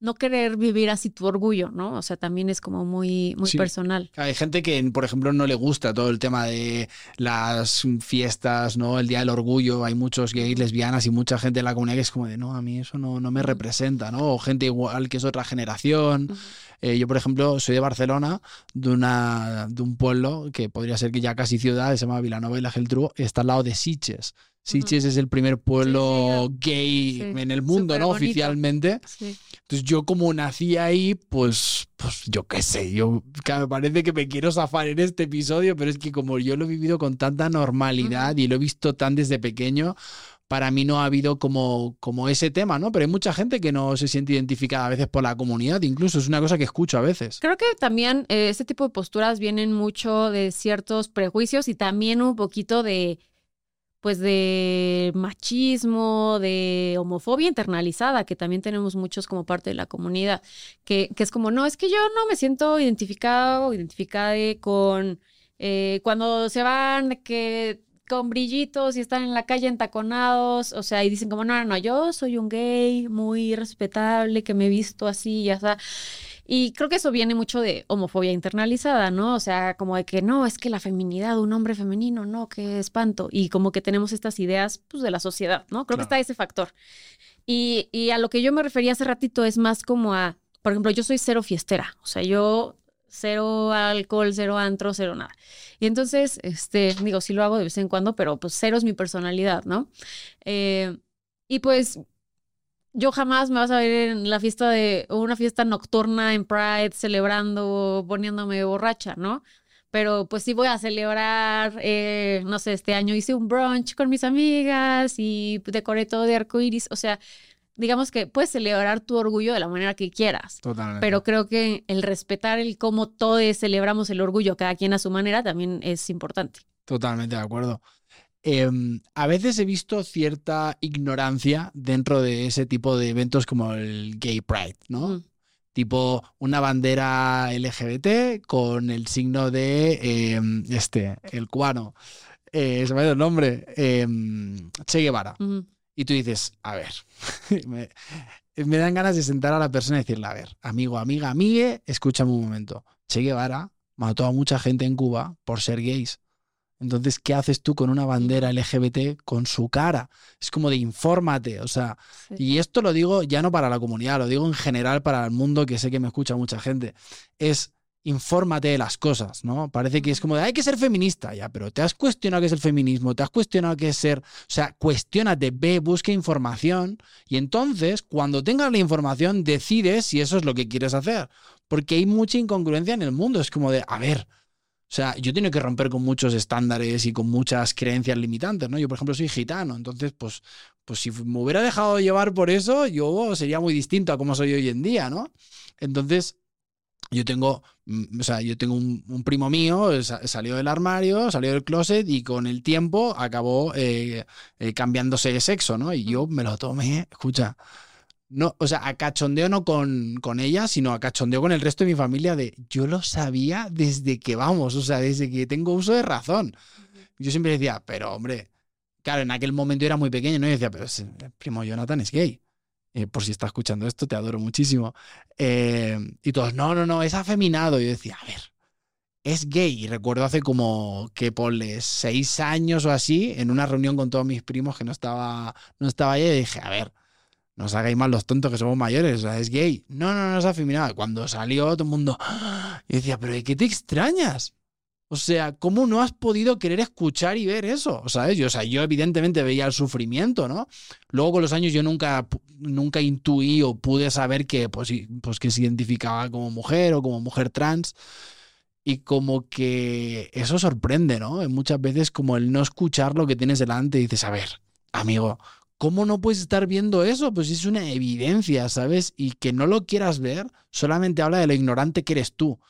no querer vivir así tu orgullo, ¿no? O sea, también es como muy, muy personal. Hay gente que, por ejemplo, no le gusta todo el tema de las fiestas, ¿no? El Día del Orgullo. Hay muchos gays, lesbianas y mucha gente en la comunidad que es como de, no, a mí eso no, no me representa, ¿no? O gente igual que es otra generación. Eh, yo, por ejemplo, soy de Barcelona, de, una, de un pueblo que podría ser que ya casi ciudad, se llama Vilanova y la Geltrú, está al lado de Sitges. Sitges es el primer pueblo gay en el mundo, ¿no? Oficialmente. Entonces yo como nací ahí, pues, pues yo qué sé, yo me parece que me quiero zafar en este episodio, pero es que como yo lo he vivido con tanta normalidad y lo he visto tan desde pequeño, para mí no ha habido como, como ese tema, ¿no? Pero hay mucha gente que no se siente identificada a veces por la comunidad, incluso es una cosa que escucho a veces. Creo que también eh, este tipo de posturas vienen mucho de ciertos prejuicios y también un poquito de pues de machismo, de homofobia internalizada, que también tenemos muchos como parte de la comunidad, que, que es como, no, es que yo no me siento identificado identificada con eh, cuando se van que con brillitos y están en la calle entaconados, o sea, y dicen como, no, no, no, yo soy un gay muy respetable, que me he visto así, ya está. Y creo que eso viene mucho de homofobia internalizada, ¿no? O sea, como de que no, es que la feminidad, un hombre femenino, no, qué espanto. Y como que tenemos estas ideas, pues, de la sociedad, ¿no? Creo que está ese factor. Y, y a lo que yo me refería hace ratito es más como a, por ejemplo, yo soy cero fiestera, o sea, yo cero alcohol, cero antro, cero nada. Y entonces, este, digo, sí lo hago de vez en cuando, pero pues cero es mi personalidad, ¿no? Eh, y pues yo jamás me vas a ver en la fiesta de una fiesta nocturna en Pride celebrando, poniéndome borracha, ¿no? Pero pues sí voy a celebrar, eh, no sé, este año hice un brunch con mis amigas y decoré todo de arco iris. O sea, digamos que puedes celebrar tu orgullo de la manera que quieras. Totalmente. Pero creo que el respetar el cómo todos celebramos el orgullo, cada quien a su manera, también es importante. Totalmente de acuerdo. Em, a veces he visto cierta ignorancia dentro de ese tipo de eventos como el Gay Pride, ¿no? Tipo una bandera LGBT con el signo de em, este, el cubano. Eh, se me ha ido el nombre. Em, che Guevara. Y tú dices, a ver, me, me, dan ganas de sentar a la persona y decirle, a ver, amigo, amiga, amigue, escúchame un momento. Che Guevara mató a mucha gente en Cuba por ser gays. Entonces, ¿qué haces tú con una bandera LGBT con su cara? Es como de infórmate, o sea, y esto lo digo ya no para la comunidad, lo digo en general para el mundo que sé que me escucha mucha gente. Es infórmate de las cosas, ¿no? Parece que es como de hay que ser feminista, ya, pero te has cuestionado qué es el feminismo, te has cuestionado qué es ser, o sea, cuestionate, ve, busca información y entonces cuando tengas la información decides si eso es lo que quieres hacer, porque hay mucha incongruencia en el mundo, es como de, a ver, o sea, yo tengo que romper con muchos estándares y con muchas creencias limitantes, ¿no? Yo, por ejemplo, soy gitano, entonces, pues, pues si me hubiera dejado llevar por eso, yo sería muy distinto a como soy hoy en día, ¿no? Entonces, yo tengo, mm, o sea, yo tengo un, primo mío, salió del armario, salió del closet y con el tiempo acabó eh, eh, cambiándose de sexo, ¿no? Y yo me lo tomé, escucha, no, o sea, a cachondeo no con, con, ella, sino a cachondeo con el resto de mi familia de yo lo sabía desde que vamos, o sea, desde que tengo uso de razón. Yo siempre decía, pero hombre, claro, en aquel momento era muy pequeño, ¿no? Y decía, pero el primo Jonathan es gay. Eh, por si está escuchando esto, te adoro muchísimo. Eh, y todos, no, no, no, es afeminado. Y yo decía, a ver, es gay. Y recuerdo hace como que por seis años o así, en una reunión con todos mis primos que no estaba, no estaba y dije, a ver, no os hagáis mal los tontos que somos mayores, o sea, es gay. No, no, no es afeminado. Cuando salió todo el mundo, ¡ah! y decía, pero ¿de qué te extrañas? O sea, ¿cómo no has podido querer escuchar y ver eso? ¿Sabes? Yo, o sea, yo evidentemente veía el sufrimiento, ¿no? Luego con los años yo nunca, nunca intuí o pude saber que, pues, pues que se identificaba como mujer o como mujer trans. Y como que eso sorprende, ¿no? Muchas veces como el no escuchar lo que tienes delante y dices, a ver, amigo, ¿Cómo no puedes estar viendo eso? Pues es una evidencia, ¿sabes? Y que no lo quieras ver solamente habla de lo ignorante que eres tú.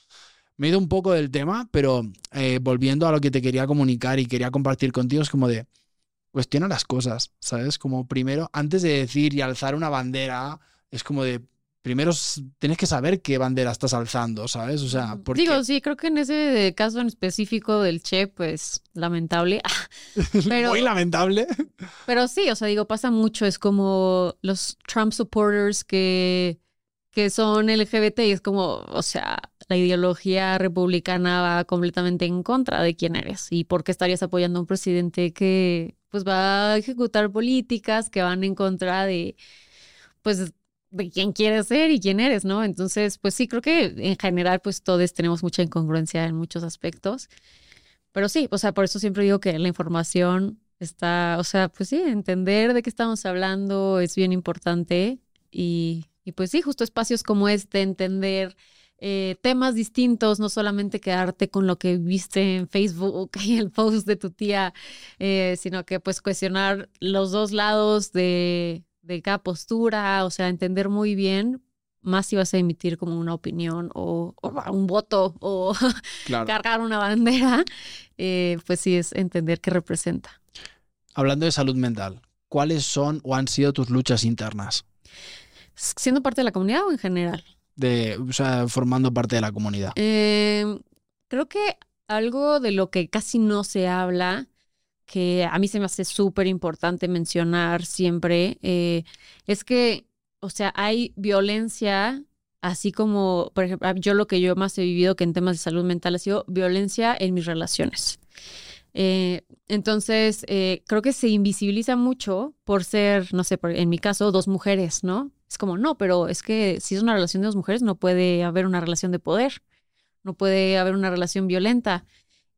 Me he ido un poco del tema, pero eh, volviendo a lo que te quería comunicar y quería compartir contigo, es como de cuestiona las cosas, ¿sabes? Como primero, antes de decir y alzar una bandera, es como de primero tienes que saber qué bandera estás alzando, ¿sabes? O sea, porque... Digo, sí, creo que en ese caso en específico del Che, pues lamentable. pero, Muy lamentable. Pero sí, o sea, digo, pasa mucho. Es como los Trump supporters que, que son LGBT y es como, o sea, la ideología republicana va completamente en contra de quién eres y por qué estarías apoyando a un presidente que pues va a ejecutar políticas que van en contra de pues de quién quieres ser y quién eres, ¿no? Entonces, pues sí, creo que en general, pues todos tenemos mucha incongruencia en muchos aspectos. Pero sí, o sea, por eso siempre digo que la información está, o sea, pues sí, entender de qué estamos hablando es bien importante y, y pues sí, justo espacios como este, entender eh, temas distintos, no solamente quedarte con lo que viste en Facebook y el post de tu tía, eh, sino que pues cuestionar los dos lados de, de cada postura, o sea, entender muy bien más si vas a emitir como una opinión o, un voto o cargar una bandera, eh, pues sí es entender qué representa. Hablando de salud mental, ¿cuáles son o han sido tus luchas internas? ¿Siendo parte de la comunidad o en general? De, o sea, formando parte de la comunidad. Eh, creo que algo de lo que casi no se habla que a mí se me hace súper importante mencionar siempre, eh, es que, o sea, hay violencia, así como, por ejemplo, yo lo que yo más he vivido que en temas de salud mental ha sido violencia en mis relaciones. Eh, entonces, eh, creo que se invisibiliza mucho por ser, no sé, en mi caso, dos mujeres, ¿no? Es como, no, pero es que si es una relación de dos mujeres, no puede haber una relación de poder, no puede haber una relación violenta.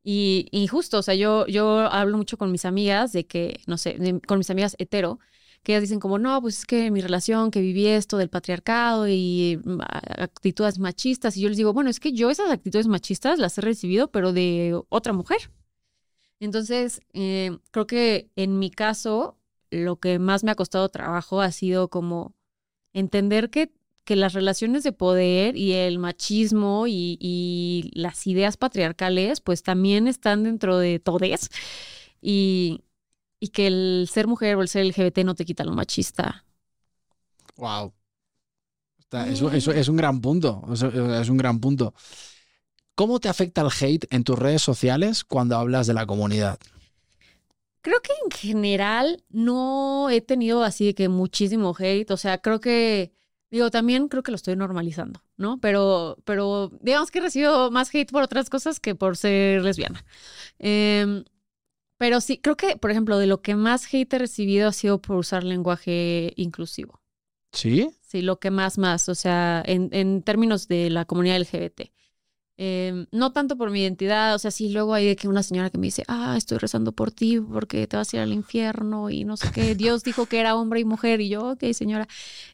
Y, justo, o sea, yo, yo hablo mucho con mis amigas de que, no sé, con mis amigas hetero, que ellas dicen como, no, pues es que mi relación, que viví esto del patriarcado y mm, actitudes machistas. Y yo les digo, bueno, es que yo esas actitudes machistas las he recibido, pero de otra mujer. Entonces, eh, creo que en mi caso, lo que más me ha costado trabajo ha sido como entender que que las relaciones de poder y el machismo y, las ideas patriarcales pues también están dentro de todes y, y, que el ser mujer o el ser LGBT no te quita lo machista. Wow. eso, es un gran punto. es un gran punto. ¿Cómo te afecta el hate en tus redes sociales cuando hablas de la comunidad? Creo que en general no he tenido así de que muchísimo hate. O sea, creo que Digo, también creo que lo estoy normalizando, ¿no? Pero, pero digamos que he recibido más hate por otras cosas que por ser lesbiana. Em, pero sí, creo que, por ejemplo, de lo que más hate he recibido ha sido por usar lenguaje inclusivo. ¿Sí? Sí, lo que más, más, o sea, en, en términos de la comunidad LGBT. Em, no tanto por mi identidad, o sea, sí, luego hay que una señora que me dice, ah, estoy rezando por ti porque te vas a ir al infierno y no sé qué, Dios dijo que era hombre y mujer y yo, ok, señora.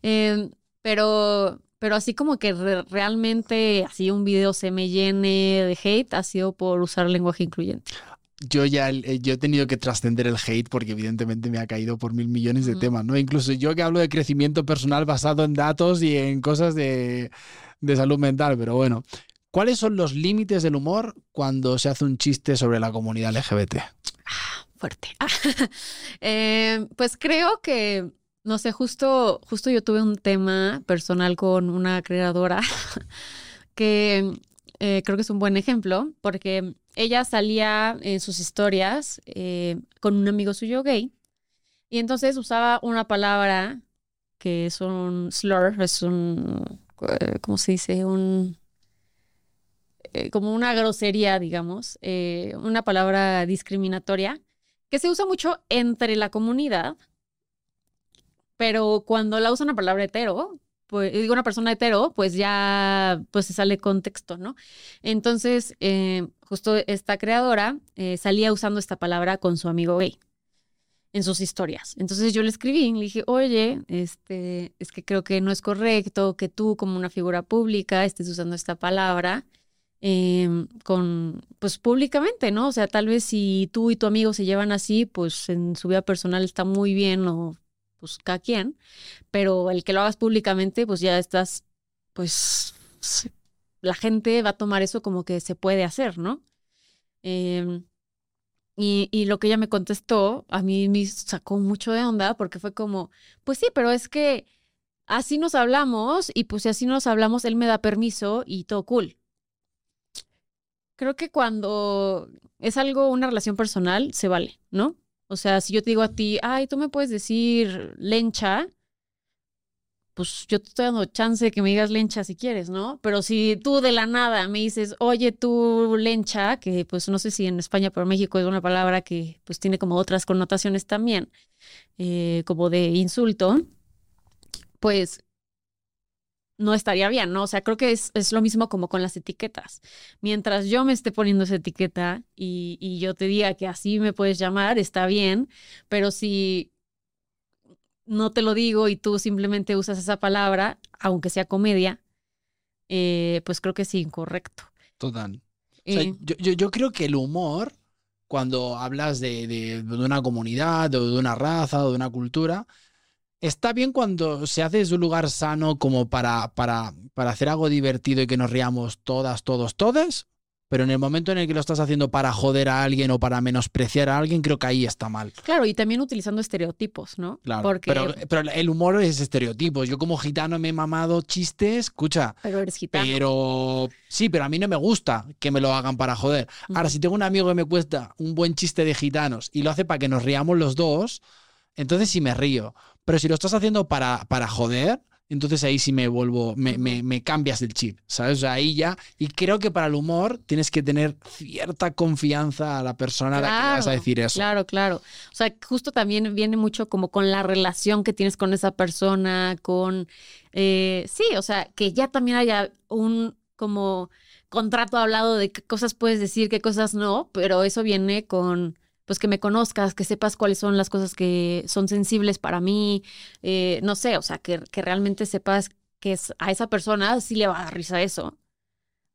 Eh, pero, pero así como que realmente así un video se me llene de hate ha sido por usar lenguaje incluyente. Yo ya eh, yo he tenido que trascender el hate porque evidentemente me ha caído por mil millones de temas, ¿no? Incluso yo que hablo de crecimiento personal basado en datos y en cosas de, de salud mental, pero bueno. ¿Cuáles son los límites del humor cuando se hace un chiste sobre la comunidad LGBT? Ah, fuerte. Eh, pues creo que no sé, justo, justo yo tuve un tema personal con una creadora que eh, creo que es un buen ejemplo, porque ella salía en sus historias eh, con un amigo suyo gay y entonces usaba una palabra que es un slur, es un, eh, ¿cómo se dice? Un, como una grosería, digamos, una palabra discriminatoria que se usa mucho entre la comunidad pero cuando la usa una palabra hetero, pues digo una persona hetero, pues ya pues se sale contexto, ¿no? Entonces, eh, justo esta creadora eh, salía usando esta palabra con su amigo gay en sus historias. Entonces yo le escribí, le dije, oye, este, es que creo que no es correcto que tú como una figura pública estés usando esta palabra em, con, pues públicamente, ¿no? O sea, tal vez si tú y tu amigo se llevan así, pues en su vida personal está muy bien o pues cada quien, pero el que lo hagas públicamente, pues ya estás, pues la gente va a tomar eso como que se puede hacer, ¿no? Em, y, y, lo que ella me contestó, a mí me sacó mucho de onda porque fue como, pues sí, pero es que así nos hablamos y pues si así nos hablamos, él me da permiso y todo cool. Creo que cuando es algo, una relación personal, se vale, ¿no? O sea, si yo te digo a ti, ay, tú me puedes decir lencha, pues yo te estoy dando chance de que me digas lencha si quieres, ¿no? Pero si tú de la nada me dices, oye, tú lencha, que pues no sé si en España, pero en México es una palabra que pues tiene como otras connotaciones también, eh, como de insulto, pues no estaría bien, ¿no? O sea, creo que es, es, lo mismo como con las etiquetas. Mientras yo me esté poniendo esa etiqueta y, y yo te diga que así me puedes llamar, está bien, pero si no te lo digo y tú simplemente usas esa palabra, aunque sea comedia, eh, pues creo que es incorrecto. Total. Eh, yo, yo, creo que el humor, cuando hablas de, de, de, una comunidad, o de una raza, o de una cultura, está bien cuando se hace desde un lugar sano como para, para, para hacer algo divertido y que nos riamos todas, todos, todas, pero en el momento en el que lo estás haciendo para joder a alguien o para menospreciar a alguien, creo que ahí está mal. Claro, y también utilizando estereotipos, ¿no? Claro. Porque... Pero, el humor es estereotipos. Yo como gitano me he mamado chistes, escucha. Pero eres gitano. Pero sí, pero a mí no me gusta que me lo hagan para joder. Ahora, si tengo un amigo que me cuesta un buen chiste de gitanos y lo hace para que nos riamos los dos, entonces sí me río. Pero si lo estás haciendo para, para joder, entonces ahí sí me vuelvo, me, me, cambias el chip, ¿sabes? O sea, ahí ya, y creo que para el humor tienes que tener cierta confianza a la persona a la que vas a decir eso. Claro, claro. O sea, justo también viene mucho como con la relación que tienes con esa persona, con, eh, sí, o sea, que ya también haya un como contrato hablado de qué cosas puedes decir, qué cosas no, pero eso viene con pues que me conozcas, que sepas cuáles son las cosas que son sensibles para mí, eh, no sé, o sea, que, que, realmente sepas que es, a esa persona sí le va a dar risa eso,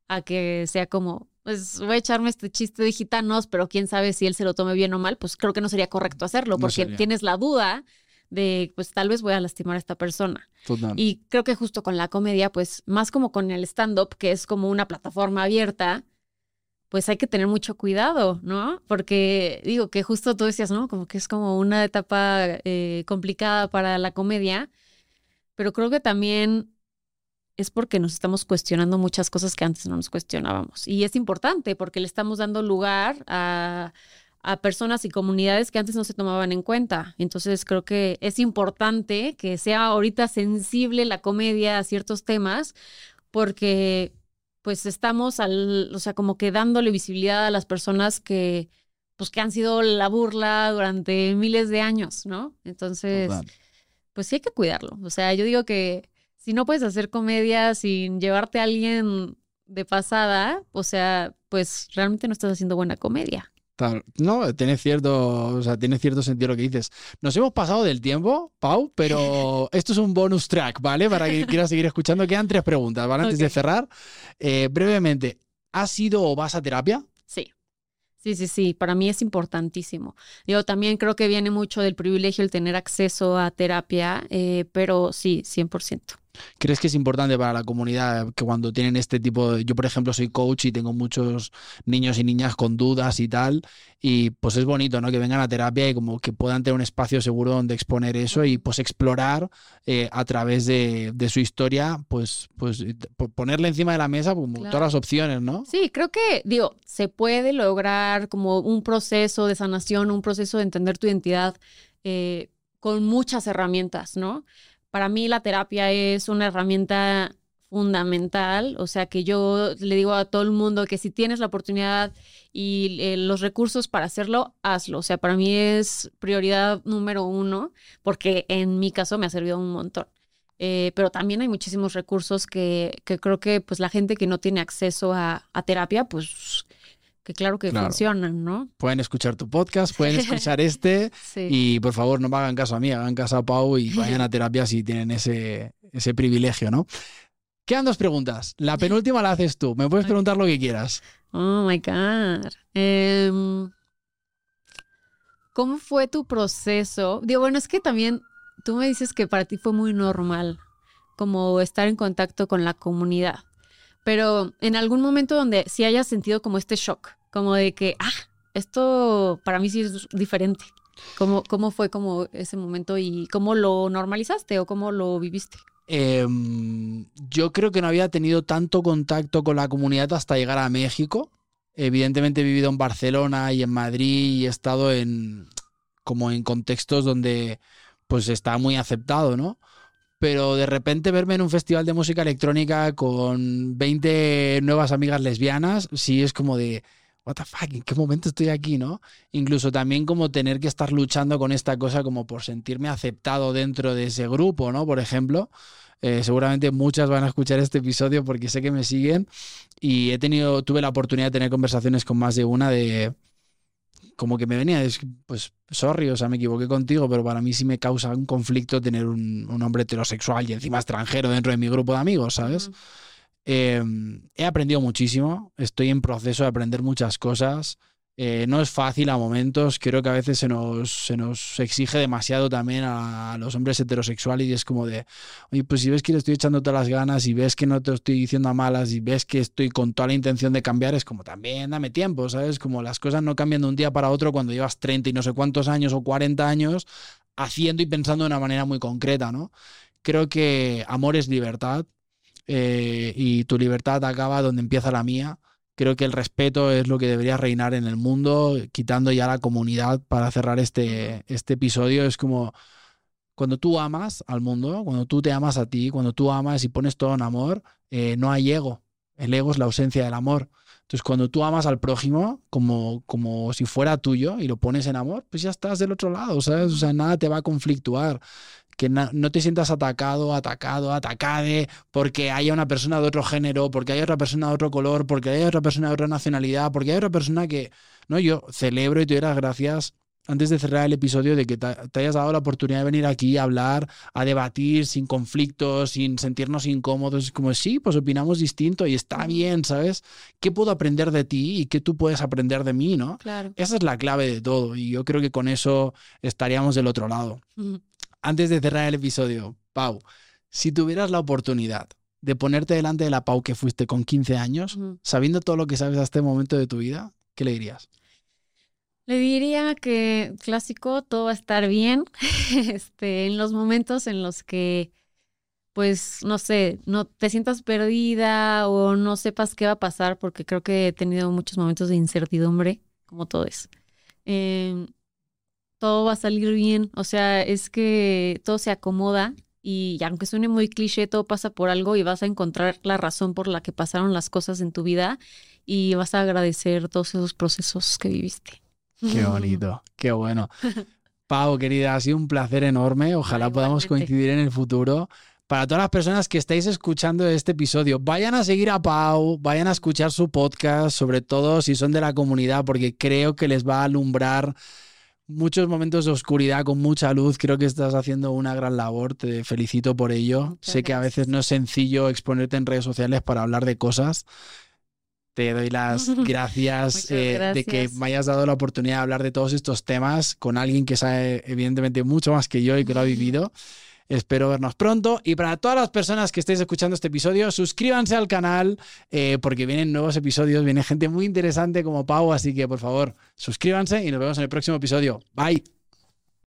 a que sea como, pues voy a echarme este chiste de gitanos, pero quién sabe si él se lo tome bien o mal, pues creo que no sería correcto hacerlo, porque tienes la duda de, pues tal vez voy a lastimar a esta persona. Y creo que justo con la comedia, pues más como con el stand-up, que es como una plataforma abierta, pues hay que tener mucho cuidado, ¿no? Porque digo que justo tú decías, ¿no? Como que es como una etapa eh, complicada para la comedia, pero creo que también es porque nos estamos cuestionando muchas cosas que antes no nos cuestionábamos. Y es importante porque le estamos dando lugar a, a personas y comunidades que antes no se tomaban en cuenta. Entonces creo que es importante que sea ahorita sensible la comedia a ciertos temas porque pues estamos al, o sea, como que dándole visibilidad a las personas que, pues que han sido la burla durante miles de años, ¿no? Entonces, pues sí hay que cuidarlo. O sea, yo digo que si no puedes hacer comedia sin llevarte a alguien de pasada, o sea, pues realmente no estás haciendo buena comedia. No, tiene cierto, o sea, tiene cierto sentido lo que dices. Nos hemos pasado del tiempo, Pau, pero esto es un bonus track, ¿vale? Para que quieras seguir escuchando. Quedan tres preguntas, ¿vale? Antes de cerrar, eh, brevemente, ¿has ido o vas a terapia? Sí. Sí, sí, sí, para mí es importantísimo. Yo también creo que viene mucho del privilegio el tener acceso a terapia, eh, pero sí, 100%. ¿Crees que es importante para la comunidad que cuando tienen este tipo de... Yo, por ejemplo, soy coach y tengo muchos niños y niñas con dudas y tal, y pues es bonito, ¿no? Que vengan a terapia y como que puedan tener un espacio seguro donde exponer eso y pues explorar eh, a través de, su historia, pues, pues ponerle encima de la mesa como todas las opciones, ¿no? Sí, creo que, digo, se puede lograr como un proceso de sanación, un proceso de entender tu identidad eh, con muchas herramientas, ¿no? Para mí la terapia es una herramienta fundamental, o sea que yo le digo a todo el mundo que si tienes la oportunidad y eh, los recursos para hacerlo, hazlo. O sea, para mí es prioridad número uno, porque en mi caso me ha servido un montón. Eh, pero también hay muchísimos recursos que, que, creo que pues la gente que no tiene acceso a, a terapia, pues que claro que funcionan, ¿no? Pueden escuchar tu podcast, pueden escuchar este y por favor no me hagan caso a mí, hagan caso a Pau y vayan a terapia si tienen ese, ese privilegio, ¿no? Quedan dos preguntas. La penúltima la haces tú. Me puedes preguntar lo que quieras. Oh my God. Em, ¿Cómo fue tu proceso? Digo, bueno, es que también tú me dices que para ti fue muy normal como estar en contacto con la comunidad pero en algún momento donde sí hayas sentido como este shock, como de que, ah, esto para mí sí es diferente. ¿Cómo, ¿Cómo fue como ese momento y cómo lo normalizaste o cómo lo viviste? Em, yo creo que no había tenido tanto contacto con la comunidad hasta llegar a México. Evidentemente he vivido en Barcelona y en Madrid y he estado en como en contextos donde pues está muy aceptado, ¿no? Pero de repente verme en un festival de música electrónica con 20 nuevas amigas lesbianas, sí es como de, what the fuck, ¿en qué momento estoy aquí, no? Incluso también como tener que estar luchando con esta cosa como por sentirme aceptado dentro de ese grupo, ¿no? Por ejemplo, eh, seguramente muchas van a escuchar este episodio porque sé que me siguen y he tenido, tuve la oportunidad de tener conversaciones con más de una de como que me venía, es, pues, sorry, o sea, me equivoqué contigo, pero para mí sí me causa un conflicto tener un, hombre heterosexual y encima extranjero dentro de mi grupo de amigos, ¿sabes? Em, he aprendido muchísimo, estoy en proceso de aprender muchas cosas. Eh, no es fácil a momentos, creo que a veces se nos, se nos exige demasiado también a, los hombres heterosexuales y es como de, oye, pues si ves que le estoy echando todas las ganas y ves que no te estoy diciendo a malas y ves que estoy con toda la intención de cambiar, es como también dame tiempo, ¿sabes? Como las cosas no cambian de un día para otro cuando llevas 30 y no sé cuántos años o 40 años haciendo y pensando de una manera muy concreta, ¿no? Creo que amor es libertad eh, y tu libertad acaba donde empieza la mía Creo que el respeto es lo que debería reinar en el mundo, quitando ya la comunidad para cerrar este, este episodio. Es como cuando tú amas al mundo, cuando tú te amas a ti, cuando tú amas y pones todo en amor, eh, no hay ego. El ego es la ausencia del amor. Entonces, cuando tú amas al prójimo como, como si fuera tuyo y lo pones en amor, pues ya estás del otro lado, ¿sabes? O sea, nada te va a conflictuar que no te sientas atacado, atacado, atacade, porque haya una persona de otro género, porque haya otra persona de otro color, porque haya otra persona de otra nacionalidad, porque haya otra persona que, no, yo celebro y te doy las gracias antes de cerrar el episodio de que te, hayas dado la oportunidad de venir aquí a hablar, a debatir sin conflictos, sin sentirnos incómodos, como sí, pues opinamos distinto y está bien, ¿sabes? ¿Qué puedo aprender de ti y qué tú puedes aprender de mí, ¿no? Claro. Esa es la clave de todo y yo creo que con eso estaríamos del otro lado antes de cerrar el episodio, Pau, si tuvieras la oportunidad de ponerte delante de la Pau que fuiste con 15 años, sabiendo todo lo que sabes hasta este momento de tu vida, ¿qué le dirías? Le diría que clásico, todo va a estar bien. este, en los momentos en los que, pues, no sé, no te sientas perdida o no sepas qué va a pasar, porque creo que he tenido muchos momentos de incertidumbre, como todo es. Em, todo va a salir bien. O sea, es que todo se acomoda y aunque suene muy cliché, todo pasa por algo y vas a encontrar la razón por la que pasaron las cosas en tu vida y vas a agradecer todos esos procesos que viviste. Qué bonito, qué bueno. Pau, querida, ha sido un placer enorme. Ojalá podamos coincidir en el futuro. Para todas las personas que estáis escuchando este episodio, vayan a seguir a Pau, vayan a escuchar su podcast, sobre todo si son de la comunidad, porque creo que les va a alumbrar muchos momentos de oscuridad con mucha luz. Creo que estás haciendo una gran labor. Te felicito por ello. sé que a veces no es sencillo exponerte en redes sociales para hablar de cosas. Te doy las gracias, eh, de que me hayas dado la oportunidad de hablar de todos estos temas con alguien que sabe evidentemente mucho más que yo y que lo ha vivido. Espero vernos pronto. Y para todas las personas que estéis escuchando este episodio, suscríbanse al canal eh, porque vienen nuevos episodios, viene gente muy interesante como Pau, así que por favor, suscríbanse y nos vemos en el próximo episodio. Bye.